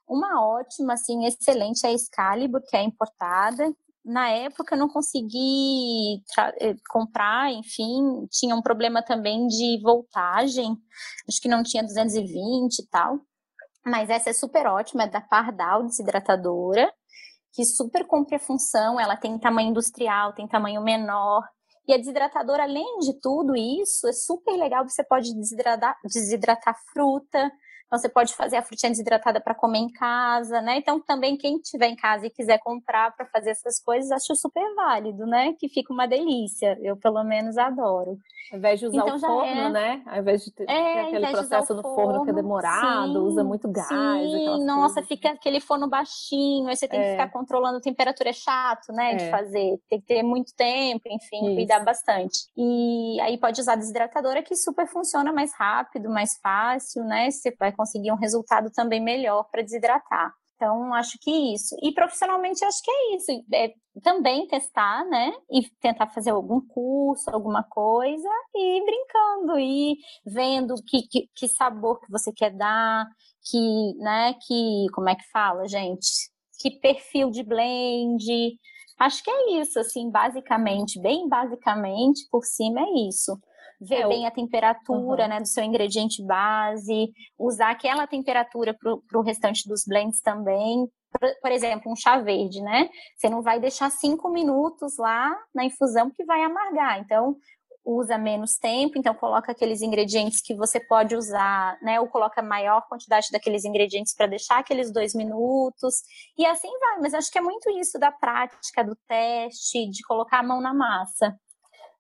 Uma ótima, assim, excelente é a Excalibur, que é importada, na época não consegui eh, comprar, enfim, tinha um problema também de voltagem, acho que não tinha 220 e tal. Mas essa é super ótima, é da Pardal desidratadora, que super cumpre a função, ela tem tamanho industrial, tem tamanho menor. E a desidratadora, além de tudo isso, é super legal, você pode desidratar, desidratar fruta, então, você pode fazer a frutinha desidratada para comer em casa, né? Então, também quem tiver em casa e quiser comprar para fazer essas coisas, acho super válido, né? Que fica uma delícia. Eu, pelo menos, adoro. Ao invés de usar então, o forno, é... né? Ao invés de ter, é, aquele processo no forno, forno, que é demorado, sim, usa muito gás. Sim, nossa, coisas. fica aquele forno baixinho, aí você tem é. que ficar controlando a temperatura, é chato, né? É. De fazer. Tem que ter muito tempo, enfim, Isso. cuidar bastante. E aí pode usar desidratadora que super funciona mais rápido, mais fácil, né? Você vai conseguir um resultado também melhor para desidratar. Então, acho que isso. E profissionalmente, acho que é isso. É também testar, né? E tentar fazer algum curso, alguma coisa, e ir brincando, e vendo que, que, que sabor que você quer dar, que, né, que, como é que fala, gente? Que perfil de blend. Acho que é isso, assim, basicamente, bem basicamente, por cima é isso ver é, bem a temperatura uhum. né, do seu ingrediente base, usar aquela temperatura para o restante dos blends também. Por, por, exemplo, um chá verde, né? Você não vai deixar cinco minutos lá na infusão que vai amargar. Então, usa menos tempo, então coloca aqueles ingredientes que você pode usar, né? Ou coloca maior quantidade daqueles ingredientes para deixar aqueles dois minutos. E assim vai, mas acho que é muito isso da prática, do teste, de colocar a mão na massa.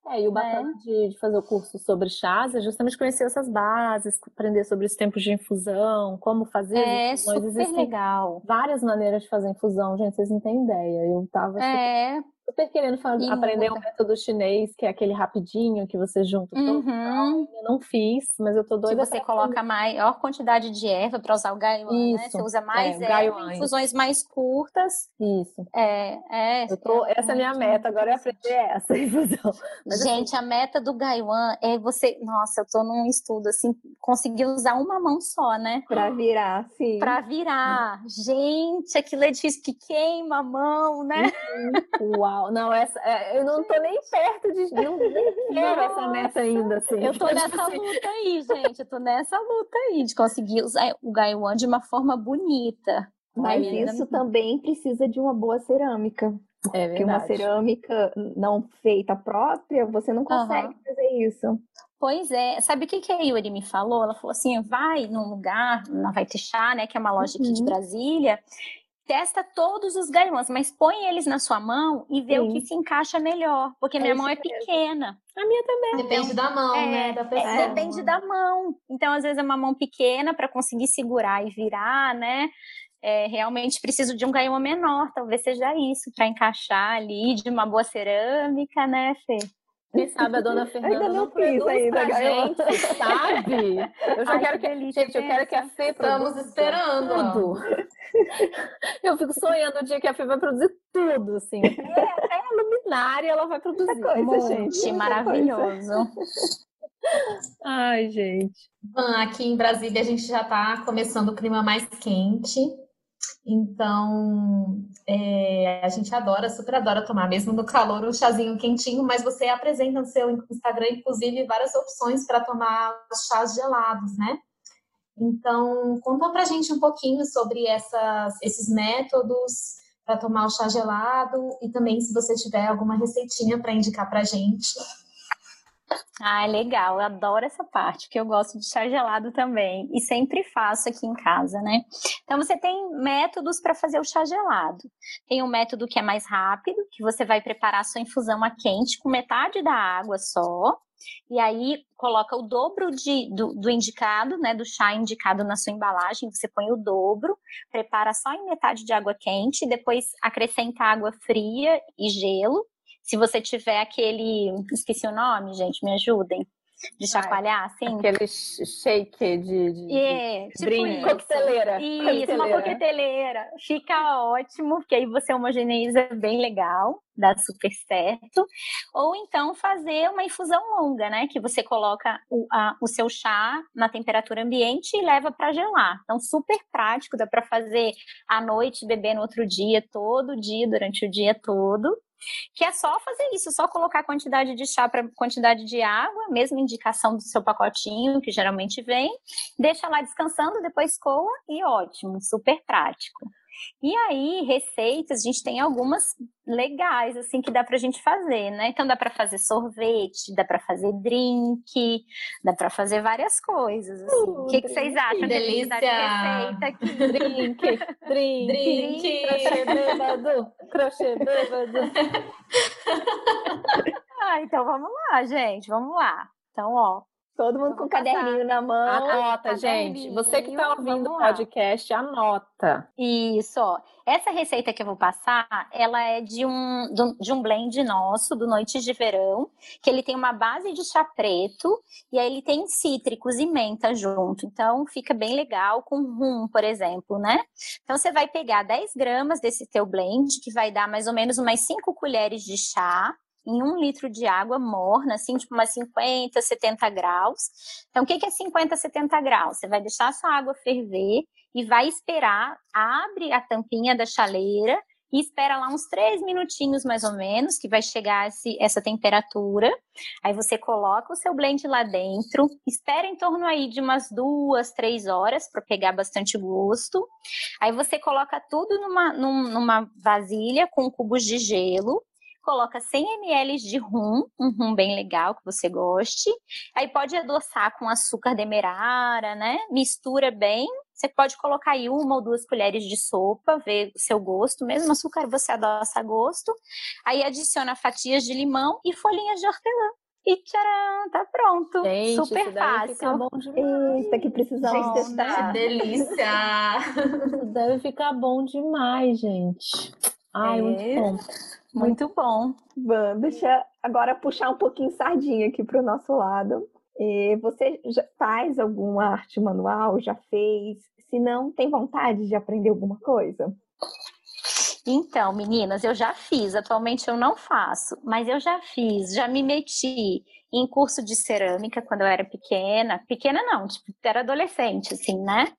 É, e o bacana é. de, de, fazer o curso sobre chás é justamente conhecer essas bases, aprender sobre os tempos de infusão, como fazer. É, super legal. Várias maneiras de fazer infusão, gente, vocês não têm ideia. Eu tava é super querendo fazer, aprender o um método chinês, que é aquele rapidinho que você junta uhum. todo. Eu não fiz, mas eu tô doida. Que você coloca maior quantidade de erva para usar o gaiwan, né? Você usa mais é, erva, infusões mais curtas. Isso. É, é. Eu tô, é essa é a minha meta, agora é aprender essa *laughs* infusão. Mas, assim Gente, assim, a meta do gaiwan é você, nossa, eu tô num estudo assim, conseguir usar uma mão só, né? Para virar, sim. Para virar. Gente, aquilo é difícil que queima a mão, né? Uhum. Uau. Uau, não, essa, é, eu não tô nem perto de. Não, nem quero essa meta ainda, assim. Eu tô nessa assim. luta aí, gente. Eu tô nessa luta aí de conseguir usar o Gaiwan de uma forma bonita. Mas isso também precisa de uma boa cerâmica. É Porque uma cerâmica não feita própria, você não consegue uhum. fazer isso. Pois é, sabe o que, que a Yuri me falou? Ela falou assim: vai num lugar, na Vai Chá, né, que é uma loja aqui uhum. de Brasília, testa todos os gaiwans, mas põe eles na sua mão e vê Sim. o que se encaixa melhor, porque é minha mão é pequena. A minha também. Depende então, da mão, é, né? Da é, pessoa. É, depende da mão. Então, às vezes é uma mão pequena para conseguir segurar e virar, né? É, realmente preciso de um gaiwan menor, talvez seja isso, para encaixar ali, de uma boa cerâmica, né, Fê? Quem sabe a dona *laughs* Fernanda ainda não, não produz ainda, pra gente, sabe? Eu já Ai, quero que, que gente, eu quero que a Fê Estamos esperando. Tudo. *laughs* Eu fico sonhando o dia que a Fê vai produzir tudo, assim. Até a luminária ela vai produzir. Muita coisa, gente. Maravilhoso. *laughs* Ai, gente. Aqui em Brasília a gente já está começando o clima mais quente. Então, é, a gente adora, super adora tomar, mesmo no calor, um chazinho quentinho, mas você apresenta no seu Instagram, inclusive, várias opções para tomar chás gelados, né? Então, conta pra gente um pouquinho sobre essas, esses métodos para tomar o chá gelado e também se você tiver alguma receitinha para indicar pra gente. Ah, legal, eu adoro essa parte, porque eu gosto de chá gelado também e sempre faço aqui em casa, né? Então você tem métodos para fazer o chá gelado. Tem um método que é mais rápido, que você vai preparar a sua infusão a quente com metade da água só, e aí coloca o dobro de, do, do, indicado, né, do chá indicado na sua embalagem, você põe o dobro, prepara só em metade de água quente, depois acrescenta água fria e gelo, se você tiver aquele. Esqueci o nome, gente, me ajudem. De chacoalhar, assim? Aquele shake de, de, é, de tipo coqueteleira. Isso, coqueteleira. uma coqueteleira. Fica ótimo, porque aí você homogeneiza bem legal, dá super certo. Ou então fazer uma infusão longa, né? Que você coloca o, a, o seu chá na temperatura ambiente e leva para gelar. Então, super prático, dá para fazer à noite, beber no outro dia, todo dia, durante o dia todo que é só fazer isso, só colocar a quantidade de chá para quantidade de água, mesma indicação do seu pacotinho, que geralmente vem, deixa lá descansando, depois coa e ótimo, super prático. E aí, receitas, a gente tem algumas legais, assim, que dá pra gente fazer, né? Então, dá pra fazer sorvete, dá pra fazer drink, dá pra fazer várias coisas, assim. Uh, o que, que vocês acham? Delícia! De receita aqui? *laughs* Drink, drink, drink, crochê bêbado, crochê bêbado. ah, então vamos lá, gente, vamos lá. Então, ó, Todo mundo com caderninho na mão. Anota, gente. Você que está ouvindo o podcast, anota. Isso, ó. Essa receita que eu vou passar, ela é de um, de um blend nosso, do Noites de Verão, que ele tem uma base de chá preto e aí ele tem cítricos e menta junto. Então, fica bem legal com rum, por exemplo, né? Então, você vai pegar 10 gramas desse teu blend, que vai dar mais ou menos umas 5 colheres de chá em um litro de água morna, assim, tipo umas 50, 70 graus. Então, o que é 50, 70 graus? Você vai deixar sua água ferver e vai esperar, abre a tampinha da chaleira e espera lá uns três minutinhos mais ou menos, que vai chegar esse, essa temperatura. Aí você coloca o seu blend lá dentro, espera em torno aí de umas duas, três horas para pegar bastante gosto. Aí você coloca tudo numa, numa vasilha com cubos de gelo coloca 100 ml de rum, um rum bem legal que você goste. Aí pode adoçar com açúcar demerara, né? Mistura bem. Você pode colocar aí uma ou duas colheres de sopa, ver o seu gosto. Mesmo açúcar você adoça a gosto. Aí adiciona fatias de limão e folhinhas de hortelã. E tcharam, tá pronto. Gente, Super isso fácil. Ficar bom demais. Eita, que precisamos Gente, testar. Que delícia! *laughs* Isso deve ficar bom demais, gente. Ai, É. muito bom. Muito bom. Van, deixa agora puxar um pouquinho sardinha aqui para o nosso lado. E você já faz alguma arte manual? Já fez? Se não, tem vontade de aprender alguma coisa? Então, meninas, eu já fiz. Atualmente eu não faço, mas eu já fiz. Já me meti em curso de cerâmica quando eu era pequena. Pequena não, tipo, era adolescente, assim, né?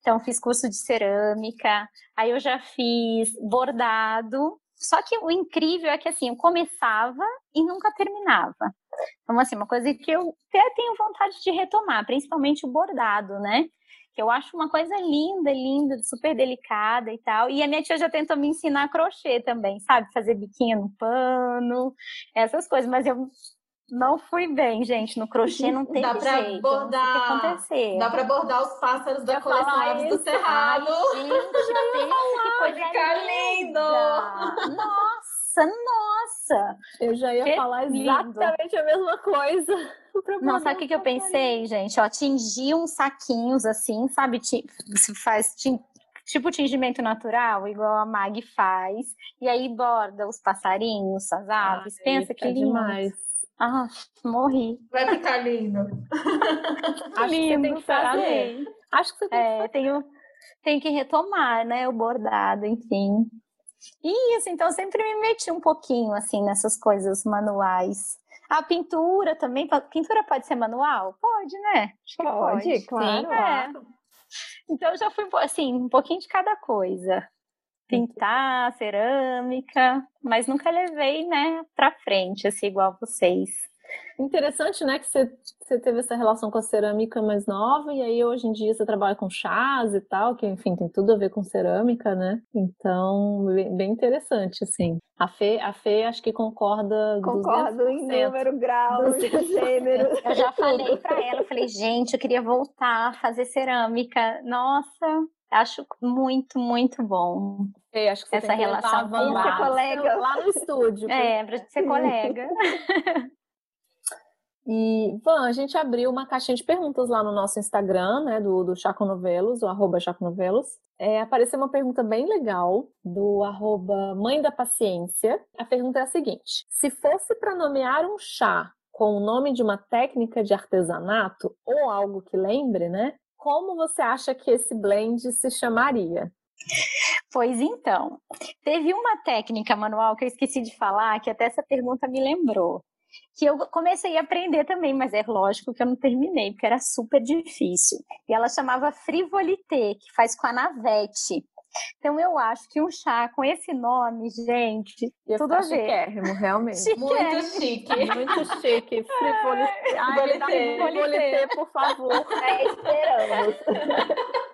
Então, fiz curso de cerâmica. Aí eu já fiz bordado. Só que o incrível é que, assim, eu começava e nunca terminava. Então, assim, uma coisa que eu até tenho vontade de retomar, principalmente o bordado, né? Que eu acho uma coisa linda, linda, super delicada e tal. E a minha tia já tentou me ensinar crochê também, sabe? Fazer biquinho no pano, essas coisas. Mas eu não fui bem, gente. No crochê não teve Dá pra jeito. bordar- o que aconteceu. Dá pra bordar os pássaros da coleção do. Cerrado. Ai, gente, pensa *laughs* que coisa ficar linda. Nossa, nossa. Eu já ia Que falar lindo. exatamente a mesma coisa. *laughs* Não, sabe o que, que eu fazer. pensei, gente? Ó, tingir uns saquinhos assim, sabe? Se faz tipo tingimento natural, igual a Mag faz. E aí borda os passarinhos, as aves. Ai, Pensa que ficar lindo. demais. Ah, morri. Vai ficar lindo. *laughs* Acho que você tem que fazer. Acho que você tem que É, tenho, tenho que retomar, né? O bordado, enfim. E isso, então eu sempre me meti um pouquinho assim nessas coisas manuais. A pintura também, pintura pode ser manual? Pode, né? Que Pode, claro. É. Então já fui assim, um pouquinho de cada coisa. Pintar, cerâmica, mas nunca levei, né, pra frente, assim, igual vocês. Interessante, né, que você, você teve essa relação com a cerâmica mais nova e aí hoje em dia você trabalha com chás e tal, que enfim tem tudo a ver com cerâmica, né? Então, bem, bem interessante, assim. A Fê, a Fê acho que concorda Concordo em 200%. número, grau, gênero. Eu já falei pra ela, eu falei, gente, eu queria voltar a fazer cerâmica. Nossa, acho muito, muito bom. Fê, acho que você Essa tem que relação com lá, ser colega. lá no estúdio. É, pra ser colega. *laughs* E, Van, a gente abriu uma caixinha de perguntas lá no nosso Instagram, né, do, do Chaco Novelos, o arroba Chaco Novelos. É, apareceu uma pergunta bem legal do arroba Mãe da Paciência. A pergunta é a seguinte: se fosse para nomear um chá com o nome de uma técnica de artesanato ou algo que lembre, né? Como você acha que esse blend se chamaria? Pois então, teve uma técnica manual que eu esqueci de falar, que até essa pergunta me lembrou. Que eu comecei a aprender também, mas é lógico que eu não terminei, porque era super difícil. E ela chamava frivolité, que faz com a navete. Então eu acho que um chá com esse nome, gente, Ia tudo a ver. chiquérrimo, realmente. Muito chique. Muito chique. Ai, Frivolité. frivolité, por favor. É, esperamos.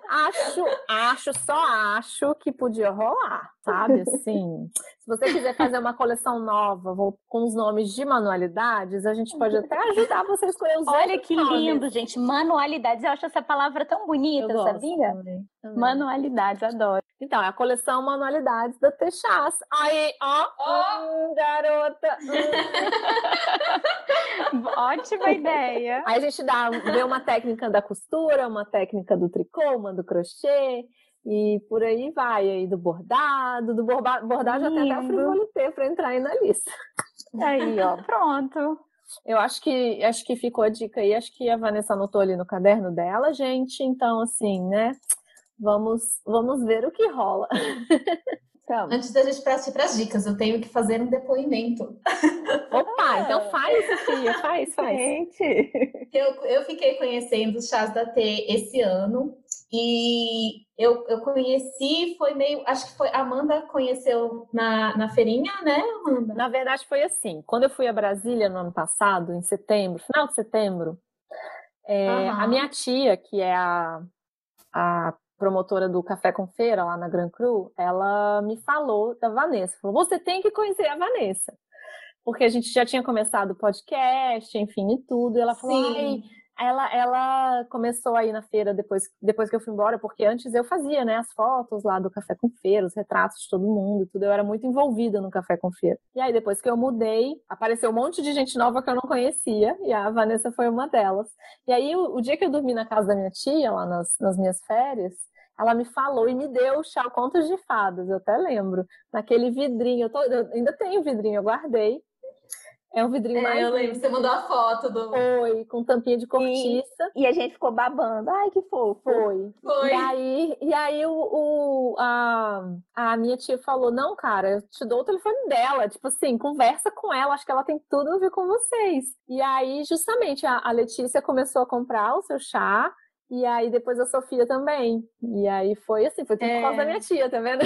Acho, acho, só acho que podia rolar, sabe? Assim, se você quiser fazer uma coleção nova com os nomes de manualidades, a gente pode até ajudar você a escolher os Olha que lindo, gente. Manualidades. Eu acho essa palavra tão bonita, sabia? Também, também. Manualidades, adoro. Então, é a coleção Manualidades da Texas. Aí, ó, oh. hum, garota. Hum. *laughs* Ótima ideia. Aí a gente dá, vê uma técnica da costura, uma técnica do tricô, uma do crochê. E por aí vai, aí do bordado, do borba, bordado já tem até a frivolité para entrar aí na lista. Aí, ó, pronto. Eu acho que acho que ficou a dica aí, acho que a Vanessa anotou ali no caderno dela, gente. Então, assim, né? Vamos, vamos ver o que rola. *laughs* Então. Antes da gente partir para as dicas, eu tenho que fazer um depoimento. *laughs* Opa, então faz, Sofia, faz, faz. Gente. Eu, eu fiquei conhecendo os chás da T esse ano e eu, eu conheci, foi meio. Acho que foi. Amanda conheceu na, na feirinha, né, Amanda? Na verdade, foi assim. Quando eu fui a Brasília no ano passado, em setembro, final de setembro, é, uhum. a minha tia, que é a, a promotora do Café com Feira lá na Gran Cru, ela me falou da Vanessa. Falou: você tem que conhecer a Vanessa. Porque a gente já tinha começado o podcast, enfim, e tudo. E ela falou: ela, ela começou aí na feira depois, depois que eu fui embora, porque antes eu fazia, né, as fotos lá do Café com Feira, os retratos de todo mundo, tudo. Eu era muito envolvida no Café com Feira. E aí, depois que eu mudei, apareceu um monte de gente nova que eu não conhecia, e a Vanessa foi uma delas. E aí, o, o dia que eu dormi na casa da minha tia, lá nas, nas minhas férias, ela me falou e me deu o chá Contos de Fadas, eu até lembro, naquele vidrinho, eu, tô, eu ainda tenho vidrinho, eu guardei, é um vidrinho é, mais. Eu lembro, você mandou a foto do. Foi, com tampinha de cortiça. E, e a gente ficou babando. Ai, que fofo. Foi. Foi. E aí, e aí o, o, a, a minha tia falou: Não, cara, eu te dou o telefone dela. Tipo assim, conversa com ela, acho que ela tem tudo a ver com vocês. E aí, justamente, a, a Letícia começou a comprar o seu chá. E aí depois a Sofia também. E aí foi assim, foi tudo é... por causa da minha tia, tá vendo?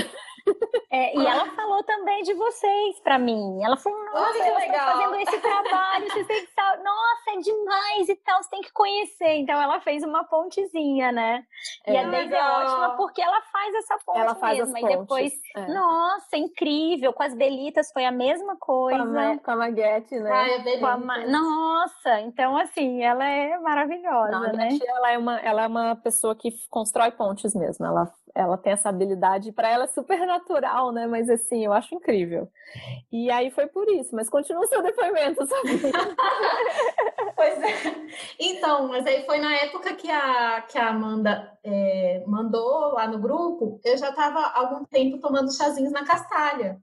É, e ela falou também de vocês para mim. Ela falou, nossa, elas estão fazendo esse trabalho, vocês têm que nossa, é demais e tal, você tem que conhecer. Então ela fez uma pontezinha, né? E é, a Deise é ótima porque ela faz essa ponte ela faz mesmo. As e depois, é. nossa, incrível, com as Belitas foi a mesma coisa. Com a, com a Maguete, né? Ah, é com a Ma... Nossa, então assim, ela é maravilhosa, Não, né? Ela é uma ela é uma pessoa que constrói pontes mesmo. Ela, ela tem essa habilidade, para ela é super natural, né? Mas assim, eu acho incrível. E aí foi por isso, mas continua o seu depoimento, sabe? *laughs* pois é. Então, mas aí foi na época que a, que a Amanda é, mandou lá no grupo, eu já estava algum tempo tomando chazinhos na castalha.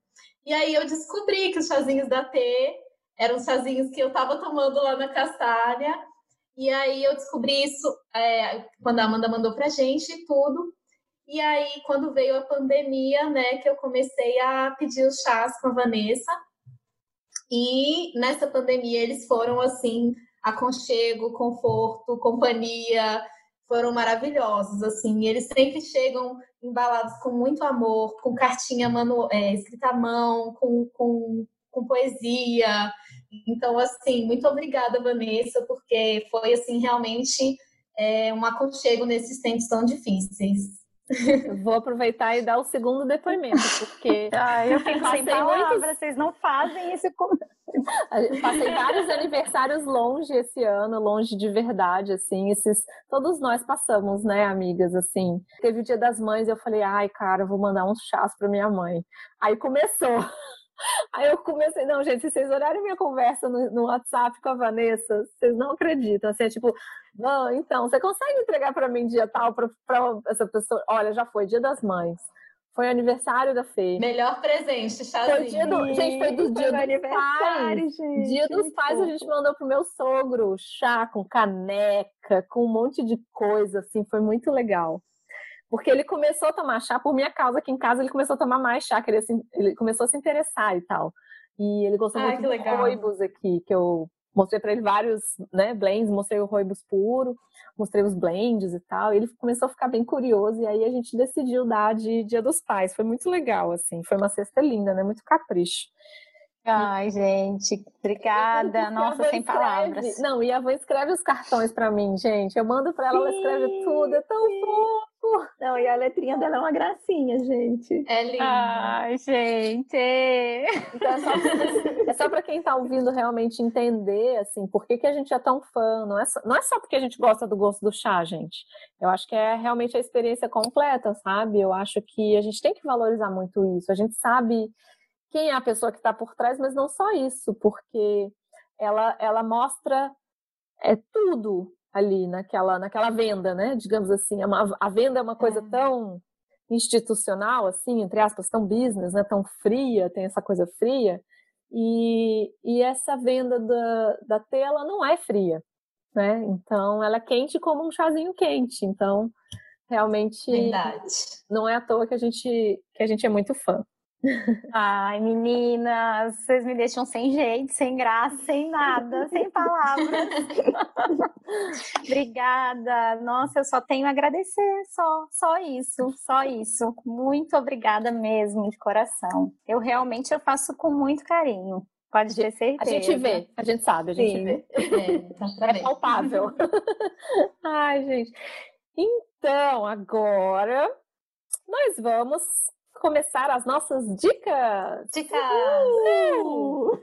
E aí eu descobri que os chazinhos da T eram chazinhos que eu estava tomando lá na castalha e aí eu descobri isso é, quando a Amanda mandou pra gente e tudo. E aí, quando veio a pandemia, né, que eu comecei a pedir os chás com a Vanessa. E nessa pandemia eles foram assim, aconchego, conforto, companhia, foram maravilhosos, assim. Eles sempre chegam embalados com muito amor, com cartinha manu é, escrita à mão, com, com, com poesia. Então, assim, muito obrigada, Vanessa, porque foi, assim, realmente é, um aconchego nesses tempos tão difíceis. Eu vou aproveitar e dar o segundo depoimento, porque *laughs* ah, eu fico sem palavras, muitos... vocês não fazem isso com... *laughs* Passei vários aniversários longe esse ano, longe de verdade, assim, esses, todos nós passamos, né, amigas, assim. Teve o Dia das Mães, eu falei, ai, cara, vou mandar uns chás para minha mãe. Aí começou Aí eu comecei, não, gente, se vocês olharem minha conversa no, no WhatsApp com a Vanessa, vocês não acreditam. Assim, é tipo, não, então, você consegue entregar para mim dia tal para essa pessoa? Olha, já foi, dia das mães. Foi aniversário da Fê. Melhor presente, chazinho. Foi dia do, gente, foi do dia foi dos pais. Gente, dia dos pais a gente mandou pro meu sogro chá com caneca, com um monte de coisa, assim, foi muito legal. Porque ele começou a tomar chá por minha causa aqui em casa, ele começou a tomar mais chá, ele, assim, ele começou a se interessar e tal. E ele gostou ah, muito de roibos aqui, que eu mostrei para ele vários né, blends, mostrei o roibos puro, mostrei os blends e tal. E ele começou a ficar bem curioso e aí a gente decidiu dar de Dia dos Pais. Foi muito legal, assim, foi uma cesta linda, né? Muito capricho. Ai, gente, obrigada. Nossa, sem escreve, palavras. Não, e a avó escreve os cartões para mim, gente. Eu mando para ela, ela escreve tudo. É tão fofo. Não, e a letrinha dela é uma gracinha, gente. É linda. Ai, gente. Então é só, é para quem está ouvindo realmente entender, assim, por que, que a gente é tão fã. Não é, só, não é só porque a gente gosta do gosto do chá, gente. Eu acho que é realmente a experiência completa, sabe? Eu acho que a gente tem que valorizar muito isso. A gente sabe quem é a pessoa que está por trás, mas não só isso, porque ela, ela mostra é, tudo ali naquela, naquela venda, né? Digamos assim, é uma, a venda é uma coisa é. tão institucional, assim, entre aspas, tão business, né? Tão fria, tem essa coisa fria. E, e essa venda da, da tela não é fria, né? Então, ela é quente como um chazinho quente. Então, realmente, Verdade. não é à toa que a gente, que a gente é muito fã. Ai, meninas, vocês me deixam sem jeito, sem graça, sem nada, sem palavras. *laughs* obrigada. Nossa, eu só tenho a agradecer, só, só isso, só isso. Muito obrigada mesmo, de coração. Eu realmente eu faço com muito carinho. Pode ter certeza. A gente vê, a gente sabe, a gente Sim. vê. É, é palpável. *laughs* Ai, gente. Então, agora nós vamos começar as nossas dicas. Dicas! Uh!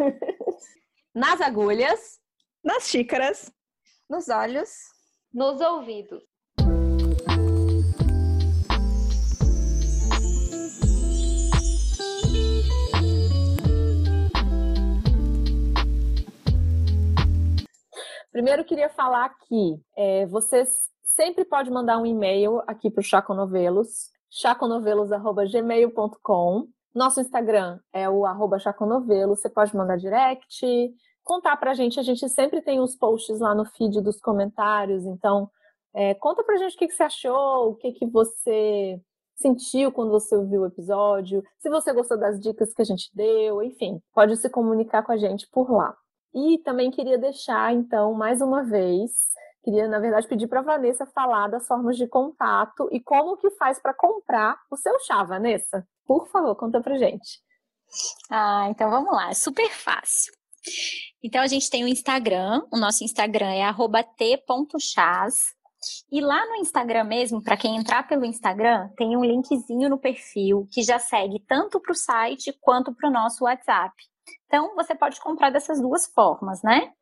Nas agulhas, nas xícaras, nos olhos, nos ouvidos. Primeiro, queria falar que é, vocês sempre podem mandar um e-mail aqui para o Chaco Novelos chaconovelos.gmail.com. Nosso Instagram é o arroba chaconovelos. Você pode mandar direct, contar pra gente. A gente sempre tem os posts lá no feed dos comentários. Então, é, conta pra gente o que, que você achou, o que, que você sentiu quando você ouviu o episódio, se você gostou das dicas que a gente deu, enfim, pode se comunicar com a gente por lá. E também queria deixar, então, mais uma vez, Queria, na verdade, pedir para Vanessa falar das formas de contato e como que faz para comprar o seu chá, Vanessa. Por favor, conta para gente. Ah, então vamos lá, é super fácil. Então a gente tem o Instagram, o nosso Instagram é t.chás. E lá no Instagram mesmo, para quem entrar pelo Instagram, tem um linkzinho no perfil que já segue tanto para o site quanto para o nosso WhatsApp. Então, você pode comprar dessas duas formas, né?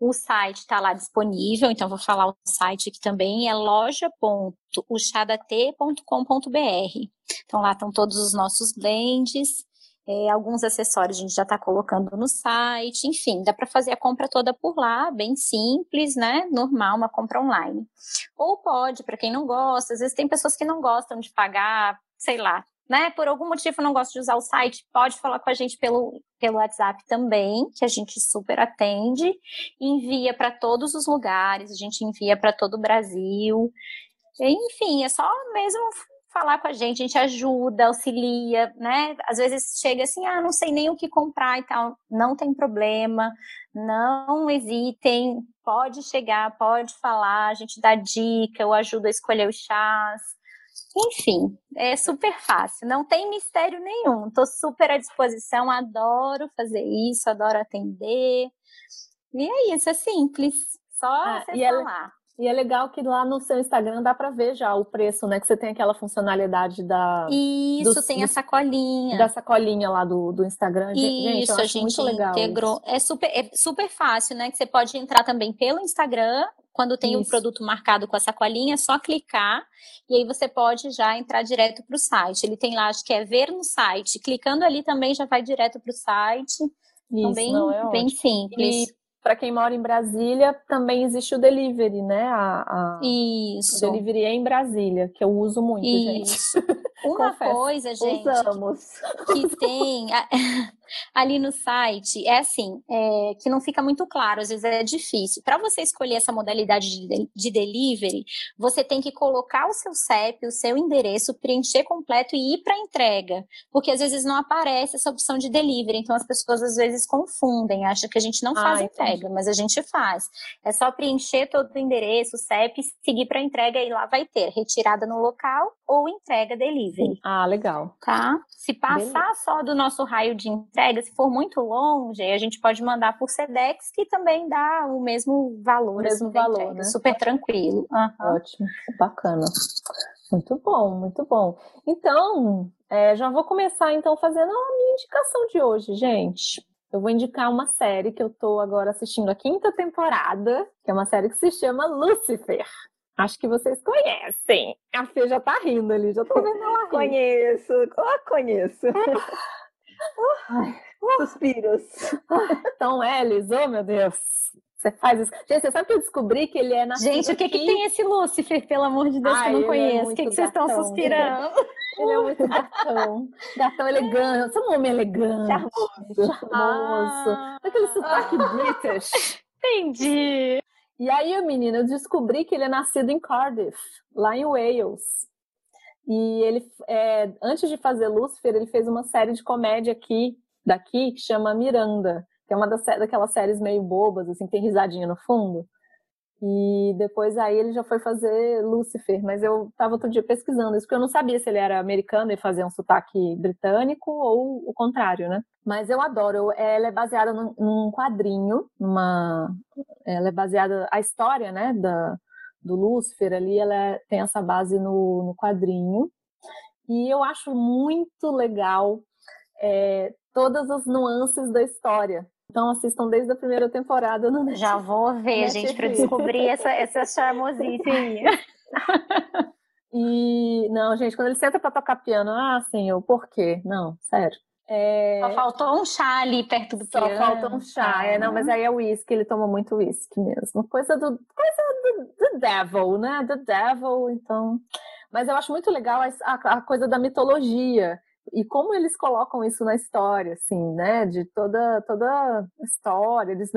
O site está lá disponível, então vou falar o site aqui também, é loja.uchadate.com.br. Então, lá estão todos os nossos blends, é, alguns acessórios a gente já está colocando no site, enfim, dá para fazer a compra toda por lá, bem simples, né? Normal, uma compra online. Ou pode, para quem não gosta, às vezes tem pessoas que não gostam de pagar, sei lá, né, por algum motivo não gosta de usar o site, pode falar com a gente pelo, pelo WhatsApp também, que a gente super atende, envia para todos os lugares, a gente envia para todo o Brasil. Enfim, é só mesmo falar com a gente, a gente ajuda, auxilia, né? Às vezes chega assim, ah, não sei nem o que comprar e tal. Não tem problema, não hesitem, pode chegar, pode falar, a gente dá dica, eu ajudo a escolher os chás. Enfim, é super fácil, não tem mistério nenhum. Estou super à disposição, adoro fazer isso, adoro atender. E é isso, é simples. Só ah, você falar. É... E é legal que lá no seu Instagram dá para ver já o preço, né? Que você tem aquela funcionalidade da. Isso, do, tem do, a sacolinha. Da sacolinha lá do, do Instagram. Isso, gente, a gente muito legal integrou. Isso. É super, é super fácil, né? Que você pode entrar também pelo Instagram. Quando tem o um produto marcado com a sacolinha, é só clicar e aí você pode já entrar direto para o site. Ele tem lá, acho que é ver no site. Clicando ali também já vai direto para o site. Então, Isso, bem, não, é bem simples. E para quem mora em Brasília, também existe o delivery, né? A, a... Isso. O delivery é em Brasília, que eu uso muito, Isso. gente. *laughs* Uma Confesso, coisa, gente, usamos. que tem *laughs* ali no site é assim, é, que não fica muito claro, às vezes é difícil. Para você escolher essa modalidade de, de delivery, você tem que colocar o seu CEP, o seu endereço, preencher completo e ir para entrega, porque às vezes não aparece essa opção de delivery, então as pessoas às vezes confundem, acham que a gente não faz ah, entrega, mas a gente faz. É só preencher todo o endereço, o CEP, seguir para entrega e lá vai ter retirada no local ou entrega delivery. Ah, legal. Tá? Se passar Beleza. só do nosso raio de entrega, se for muito longe, a gente pode mandar por Sedex, que também dá o mesmo valor. O mesmo assim, valor, né? Super tranquilo. Uhum. Ótimo, bacana. Muito bom, muito bom. Então, é, já vou começar então fazendo a minha indicação de hoje, gente. Eu vou indicar uma série que eu tô agora assistindo a quinta temporada, que é uma série que se chama Lucifer. Acho que vocês conhecem. A Fê já tá rindo ali, já tô vendo ela *laughs* rir. Conheço, oh, conheço. *laughs* *laughs* Ai, suspiros. Tom Ellis, oh meu Deus. Você faz isso. Gente, você sabe que eu descobri que ele é na Gente, o que, que tem esse Lúcifer, pelo amor de Deus, Ai, que eu não é conheço? O que, que vocês estão suspirando? Ele é muito gatão. Gatão elegante. Você é um homem elegante. Charmoso. Charmoso. Ah. Aquele sotaque British. Entendi. E aí, menina, eu descobri que ele é nascido em Cardiff, lá em Wales. E ele, é, antes de fazer Lucifer, ele fez uma série de comédia aqui, daqui, que chama Miranda, que é uma das, daquelas séries meio bobas, assim, tem risadinha no fundo. E depois aí ele já foi fazer Lucifer, mas eu tava outro dia pesquisando isso, porque eu não sabia se ele era americano e fazia um sotaque britânico ou o contrário, né? Mas eu adoro, eu- ela é baseada num, quadrinho, numa, ela é baseada, a história, né, da, do Lúcifer ali, ela é- tem essa base no, no quadrinho, e eu acho muito legal é, todas as nuances da história. Então assistam desde a primeira temporada no Já vou ver, Netflix. gente, para descobrir essa, essa charmosice aí. *laughs* E não, gente, quando ele senta pra tocar piano, ah, senhor, por quê? Não, sério. É, Só faltou um chá ali perto do só piano. falta um chá. É, não, mas aí é uísque, ele toma muito uísque mesmo. Coisa do coisa do, do devil, né? Do devil, então. Mas eu acho muito legal a, a- a coisa da mitologia e como eles colocam isso na história, assim, né? De toda toda história, eles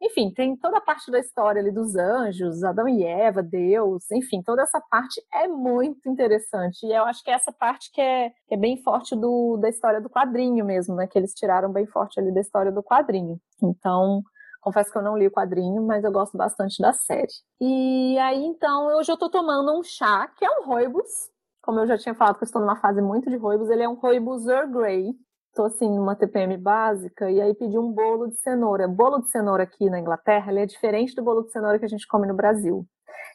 enfim, tem toda a parte da história ali dos anjos, Adão e Eva, Deus, enfim, toda essa parte é muito interessante. E eu acho que é essa parte que é, que é bem forte do, da história do quadrinho mesmo, né? Que eles tiraram bem forte ali da história do quadrinho. Então, confesso que eu não li o quadrinho, mas eu gosto bastante da série. E aí, então, hoje eu tô tomando um chá, que é um Rooibos. Como eu já tinha falado que eu estou numa fase muito de Rooibos, ele é um Rooibos Earl Grey. Tô assim numa TPM básica e aí pedi um bolo de cenoura. Bolo de cenoura aqui na Inglaterra, ele é diferente do bolo de cenoura que a gente come no Brasil.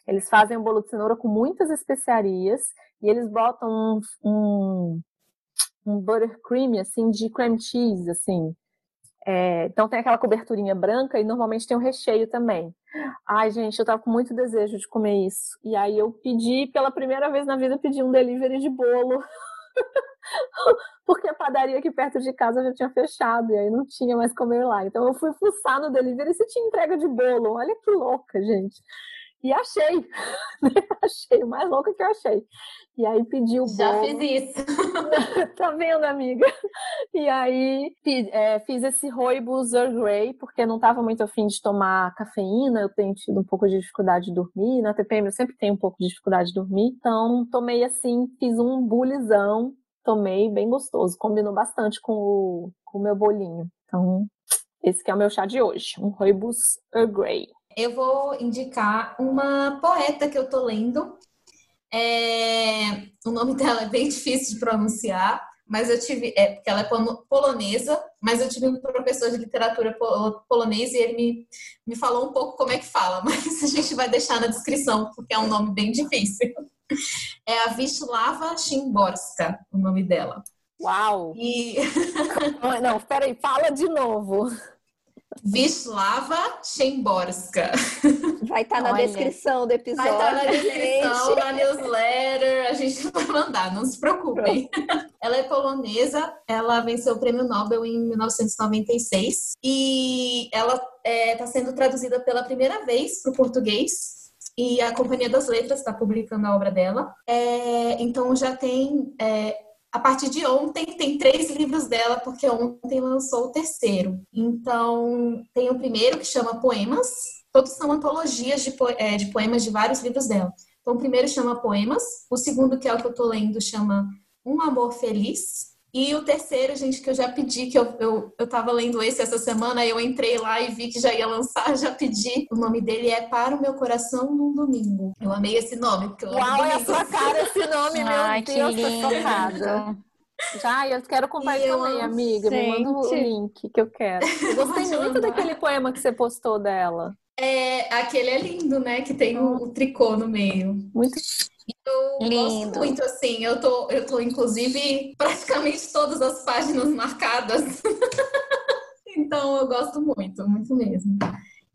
Eles fazem um bolo de cenoura com muitas especiarias e eles botam um, um, um buttercream assim de cream cheese assim. É, então tem aquela coberturinha branca e normalmente tem o recheio também. Ai, gente, eu tava com muito desejo de comer isso. E aí eu pedi, pela primeira vez na vida, pedi um delivery de bolo. *laughs* Porque a padaria aqui perto de casa já tinha fechado e aí não tinha mais como ir lá. Então eu fui fuçar no delivery se tinha entrega de bolo. Olha que louca, gente. E achei. *laughs* achei, o mais louca que eu achei. E aí pedi o Já bolo. fiz isso. *laughs* tá vendo, amiga? E aí é, fiz esse Rooibos Earl Grey, porque não estava muito afim de tomar cafeína, eu tenho tido um pouco de dificuldade de dormir, na TPM eu sempre tenho um pouco de dificuldade de dormir, então tomei assim, fiz um bulizão, tomei bem gostoso, combinou bastante com o, com o meu bolinho. Então, esse que é o meu chá de hoje, um Rooibos Earl Grey. Eu vou indicar uma poeta que eu tô lendo. É, O nome dela é bem *laughs* difícil de pronunciar, mas eu tive. É, porque ela é polo- polonesa, mas eu tive um professor de literatura po- polonês e ele me, me falou um pouco como é que fala, *laughs* mas a gente vai deixar na descrição, porque é um nome bem difícil. É a Wisława Szymborska, o nome dela. Uau! E Não, peraí, fala de novo. Wisława Szymborska. Vai estar na Olha. descrição do Vai episódio. estar na gente. descrição, na newsletter, a gente *laughs* vai mandar, não se preocupem. Ela é polonesa, ela venceu o prêmio Nobel em 1996 e ela está sendo traduzida pela primeira vez para o português. E a Companhia das Letras está publicando a obra dela. É, então já tem. é, a partir de ontem tem três livros dela, porque ontem lançou o terceiro. Então tem o primeiro que chama Poemas, todos são antologias de, po- é, de poemas de vários livros dela. Então, o primeiro chama Poemas, o segundo, que é o que eu tô lendo, chama Um Amor Feliz. E o terceiro, gente, que eu já pedi, que eu, eu, eu tava lendo esse essa semana, eu entrei lá e vi que já ia lançar, *laughs* já pedi. O nome dele é Para o Meu Coração num Domingo. Eu amei esse nome, porque eu Uau, é a sua cara esse nome, Ai, meu que Deus, tô lindo. Já, eu quero comprar isso eu também, amiga. Me manda o gente. link que eu quero. Eu gostei muito daquele poema que você postou dela. É, aquele é lindo, né? Que tem o, o tricô no meio. Muito Eu Lindo. gosto muito, assim. Eu tô, eu tô, inclusive, praticamente todas as páginas marcadas. *laughs* então, eu gosto muito, muito mesmo.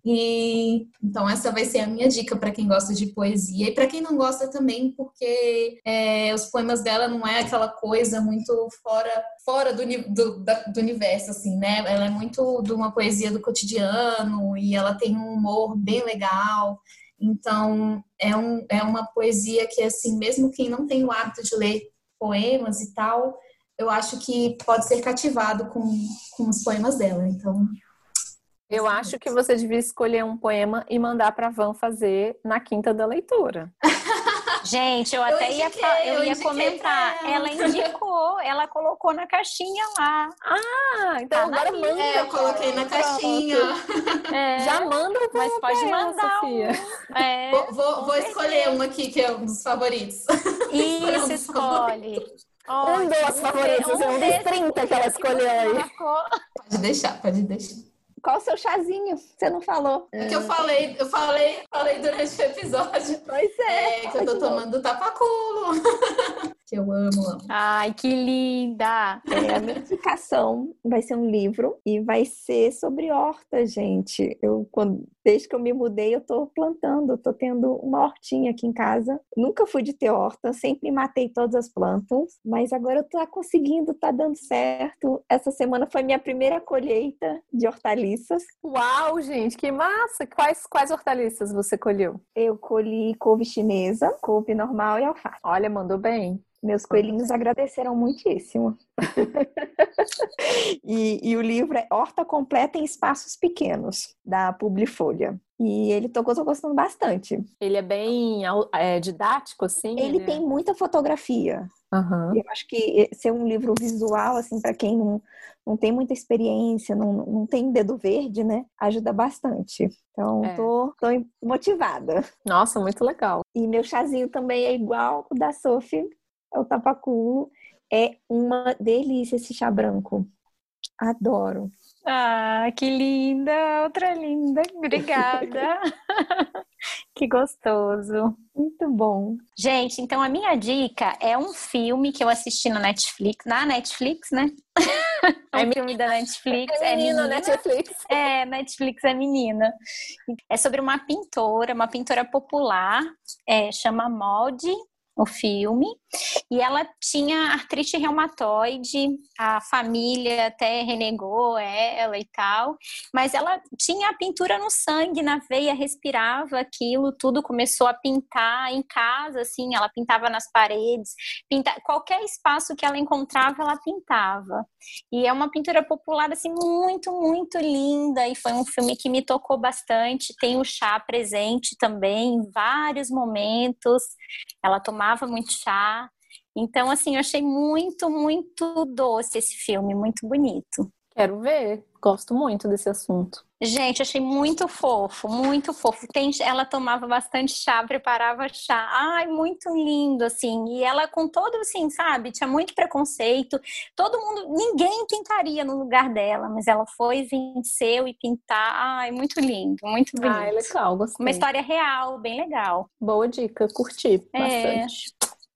E então essa vai ser a minha dica para quem gosta de poesia e para quem não gosta também, porque é, os poemas dela não é aquela coisa muito fora fora do, do, do universo assim, né? Ela é muito de uma poesia do cotidiano e ela tem um humor bem legal. Então é, um, é uma poesia que assim, mesmo quem não tem o hábito de ler poemas e tal, eu acho que pode ser cativado com, com os poemas dela. Então Eu acho que você devia escolher um poema e mandar para Van fazer na quinta da leitura. Gente, eu Eu até ia, indiquei, fa- eu eu ia comentar. ela. Ela indicou, ela colocou na caixinha lá. Ah, então Tá agora manda. é, eu coloquei na caixinha. É, Já manda o mas pode mandar Sofia. um. É, Vou, vou, vou escolher um aqui que é um dos favoritos. Isso, escolhe. Um Ótimo, dos favoritos, de- um dos desses 30 que ela escolheu aí. Pode deixar, pode deixar. Qual o seu chazinho? Você não falou. É que eu falei, eu falei, falei durante o episódio Pois é. é, que eu tô tomando tapaculo. *laughs* que eu amo, amo. Ai, que linda! É, a minha indicação vai ser um livro e vai ser sobre horta, gente. Eu, quando, desde que eu me mudei, eu tô plantando, tô tendo uma hortinha aqui em casa. Nunca fui de ter horta, sempre matei todas as plantas, mas agora eu tô conseguindo, tá dando certo. Essa semana foi minha primeira colheita de hortaliças. Uau, gente, que massa! Quais, quais hortaliças você colheu? Eu colhi couve chinesa, couve normal e alface. Olha, mandou bem. Meus coelhinhos agradeceram muitíssimo. *laughs* e, e o livro é Horta Completa em Espaços Pequenos, da Publifolha. E ele tô, tô gostando bastante. Ele é bem é, didático, assim? Ele é- tem muita fotografia. Aham. Eu acho que ser um livro visual, assim, para quem não, não tem muita experiência, não, não tem dedo verde, né? Ajuda bastante. Então, É. tô, tô motivada. Nossa, muito legal. E meu chazinho também é igual o da Sophie, é o tapaculo. É uma delícia esse chá branco. Adoro. Ah, que linda! Outra linda. Obrigada. *laughs* que gostoso. Muito bom. Gente, então a minha dica é um filme que eu assisti na Netflix, na Netflix, né? *laughs* É um filme da Netflix. É menina, menina. Netflix. É, Netflix é menina. É sobre uma pintora, uma pintora popular, é, chama Molde, o filme, e ela tinha artrite reumatoide, a família até renegou ela e tal, mas ela tinha a pintura no sangue, na veia, respirava aquilo, tudo começou a pintar em casa, assim, ela pintava nas paredes, pinta... qualquer espaço que ela encontrava, ela pintava. E é uma pintura popular, assim, muito, muito linda. E foi um filme que me tocou bastante. Tem o chá presente também, em vários momentos. Ela tomava muito chá. Então, assim, eu achei muito, muito doce esse filme, muito bonito. Quero ver. Gosto muito desse assunto. Gente, achei muito fofo, muito fofo. Tem, ela tomava bastante chá, preparava chá. Ai, muito lindo, assim. E ela com todo, assim, sabe? Tinha muito preconceito. Todo mundo, ninguém pintaria no lugar dela, mas ela foi, venceu e pintar. Ai, muito lindo, muito bonito. É legal, gostei. Uma história real, bem legal. Boa dica, curti É.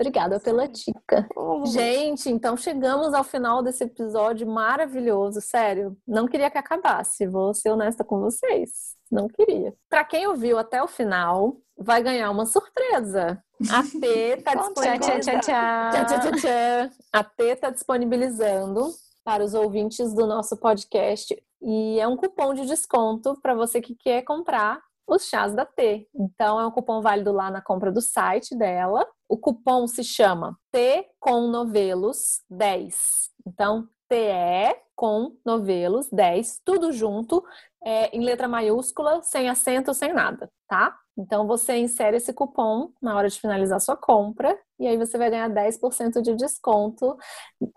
Obrigada pela dica. Gente, então chegamos ao final desse episódio maravilhoso, sério. Não queria que acabasse, vou ser honesta com vocês. Não queria. Para quem ouviu até o final, vai ganhar uma surpresa. A T *laughs* tá disponibilizando. A T está disponibilizando para os ouvintes do nosso podcast e é um cupom de desconto para você que quer comprar os chás da T. Então é um cupom válido lá na compra do site dela. O cupom se chama T com novelos 10. Então TE com novelos 10, tudo junto, é, em letra maiúscula, sem acento, sem nada, tá? Então você insere esse cupom na hora de finalizar sua compra e aí você vai ganhar 10% de desconto,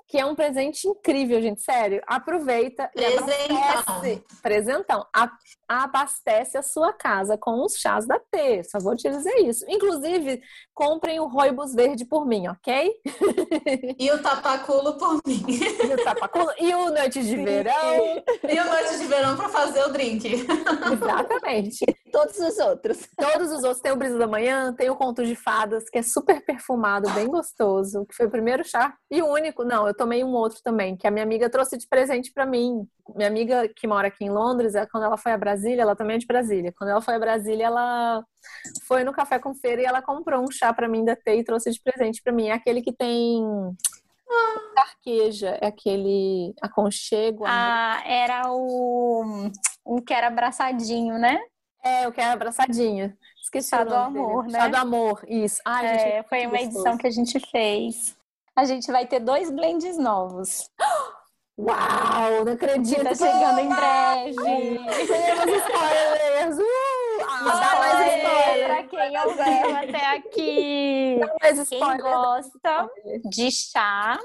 que é um presente incrível, gente. Sério, aproveita e Presentão. abastece. Presentão. A- abastece a sua casa com os chás da T. Só vou te dizer isso. Inclusive, comprem o Roibos Verde por mim, ok? E o tapaculo por mim. *laughs* E o tapaculo e o Noite de Verão. E o noite de verão para fazer o drink. Exatamente. todos os outros. Todos os outros. Tem o Brisa da Manhã, tem o Conto de Fadas, que é super perfumado, bem gostoso, que foi o primeiro chá. E o único, não, eu tomei um outro também, que a minha amiga trouxe de presente para mim. Minha amiga que mora aqui em Londres, é, quando ela foi a Brasília, ela também é de Brasília. Quando ela foi a Brasília, ela foi no Café com Feira e ela comprou um chá para mim da T e trouxe de presente para mim. É aquele que tem Carqueja, é aquele aconchego. Ah, era o um que era abraçadinho, né? É, o que era abraçadinho. Esqueci Chá do nome dele. amor, né? Chá do amor, isso. Ai, gente, É, foi uma gostoso. edição que a gente fez. A gente vai ter dois blends novos. Uau, não Que acredito. tá chegando em breve. Temos spoilers! Uh! Ah, dá mais spoiler. Pra quem ouviu até aqui. Dá mais Quem spoiler. gosta de chá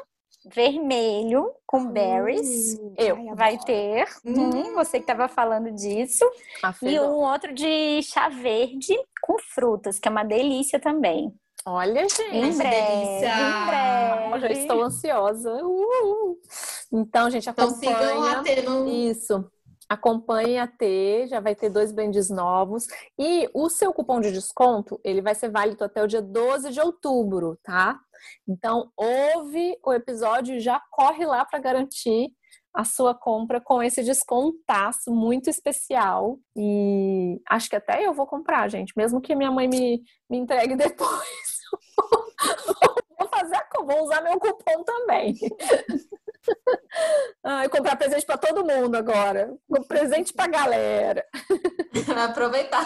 vermelho com berries, Eu. vai ter. Hum, você que estava falando disso. E um outro de chá verde com frutas, que é uma delícia também. Olha, Em gente. que breve, em Eu já breve. estou ansiosa. Uh! Então, gente, Então sigam acompanha. a. Isso. Acompanhe a T, já vai ter dois blends novos. E o seu cupom de desconto, ele vai ser válido até o dia 12 de outubro, tá? Então, ouve o episódio e já corre lá para garantir a sua compra com esse descontaço muito especial. E acho que até eu vou comprar, gente, mesmo que minha mãe me, me entregue *laughs* depois. vou fazer a, vou usar meu cupom também. Ah, e comprar presente para todo mundo agora. Com presente pra galera. Vai aproveitar.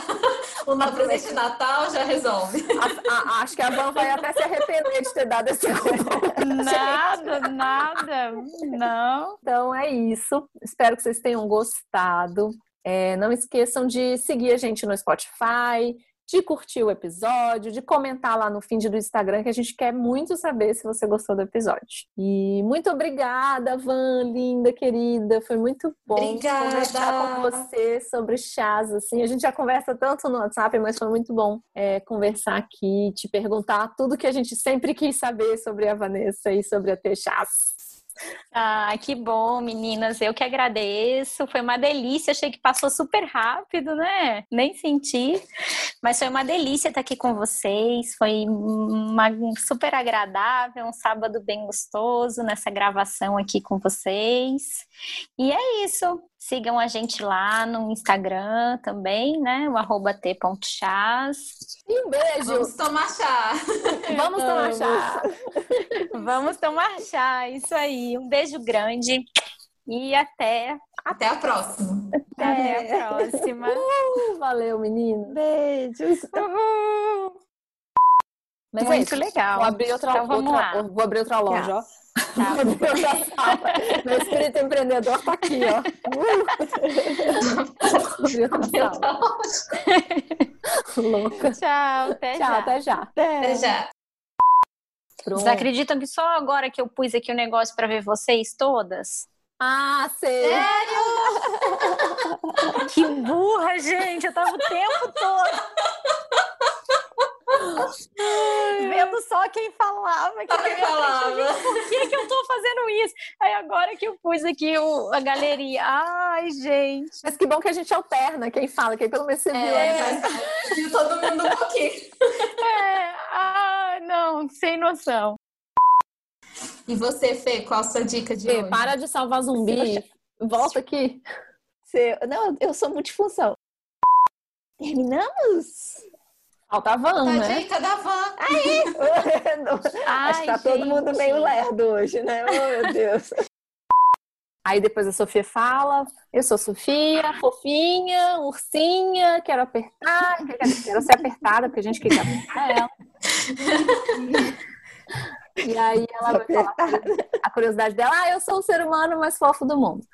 O presente de Natal já resolve. A- a- acho que a Van vai até se arrepender de ter dado esse cupom. Nada, nada. Não. Então é isso. Espero que vocês tenham gostado. É, não esqueçam de seguir a gente no Spotify, de curtir o episódio, de comentar lá no feed do Instagram, que a gente quer muito saber se você gostou do episódio. E muito obrigada, Van, linda, querida. Foi muito bom Obrigada. conversar com você sobre chás. Assim, a gente já conversa tanto no WhatsApp, mas foi muito bom é, conversar aqui, te perguntar tudo que a gente sempre quis saber sobre a Vanessa e sobre a T Chás. Ah, que bom, meninas. Eu que agradeço. Foi uma delícia. Achei que passou super rápido, né? Nem senti. Mas foi uma delícia estar aqui com vocês. Foi uma, super agradável, um sábado bem gostoso nessa gravação aqui com vocês. E é isso. Sigam a gente lá no Instagram também, né? O arroba t.chás. E um beijo! Vamos tomar chá. *laughs* Vamos tomar chá! Vamos tomar chá, isso aí. Um beijo grande e até, Até a próxima. até a próxima. Uh, valeu, menino! Beijos. *laughs* Uhul. Mas é Muito isso. legal. Vou abrir outra, Então vamos outra- lá. vou abrir outra loja, ó. Tá. Vou abrir outra sala. Meu espírito empreendedor tá aqui, ó. Uh. *laughs* Louca. Tchau, até Tchau, já. até já. Até já. Pronto. Vocês acreditam que só agora que eu pus aqui o negócio pra ver vocês todas? Ah, sei. *laughs* Que burra, gente! Eu tava o tempo todo. *laughs* Vendo só quem falava. Que quem falava. Por que, que eu tô fazendo isso? Aí agora que eu pus aqui o- a galeria. Ai, gente. Mas que bom que a gente alterna quem fala, que aí pelo menos você viu. É, né? viu todo mundo um pouquinho. *laughs* É, ai, não, sem noção. E você, Fê, qual a sua dica de Fê, hoje? para de salvar zumbi. Volta aqui. Você- Não, eu sou multifunção. Terminamos? Falta a van, Tá a né? dica da van. *laughs* Acho que tá Ai, todo mundo gente. meio lerdo hoje, né? Oh, meu Deus. Aí depois a Sofia fala: Eu sou Sofia, fofinha, ursinha, quero apertar, quero, quero ser apertada, porque a gente quer apertar ela. E aí ela vai falar a curiosidade dela: Ah, eu sou o ser humano mais fofo do mundo.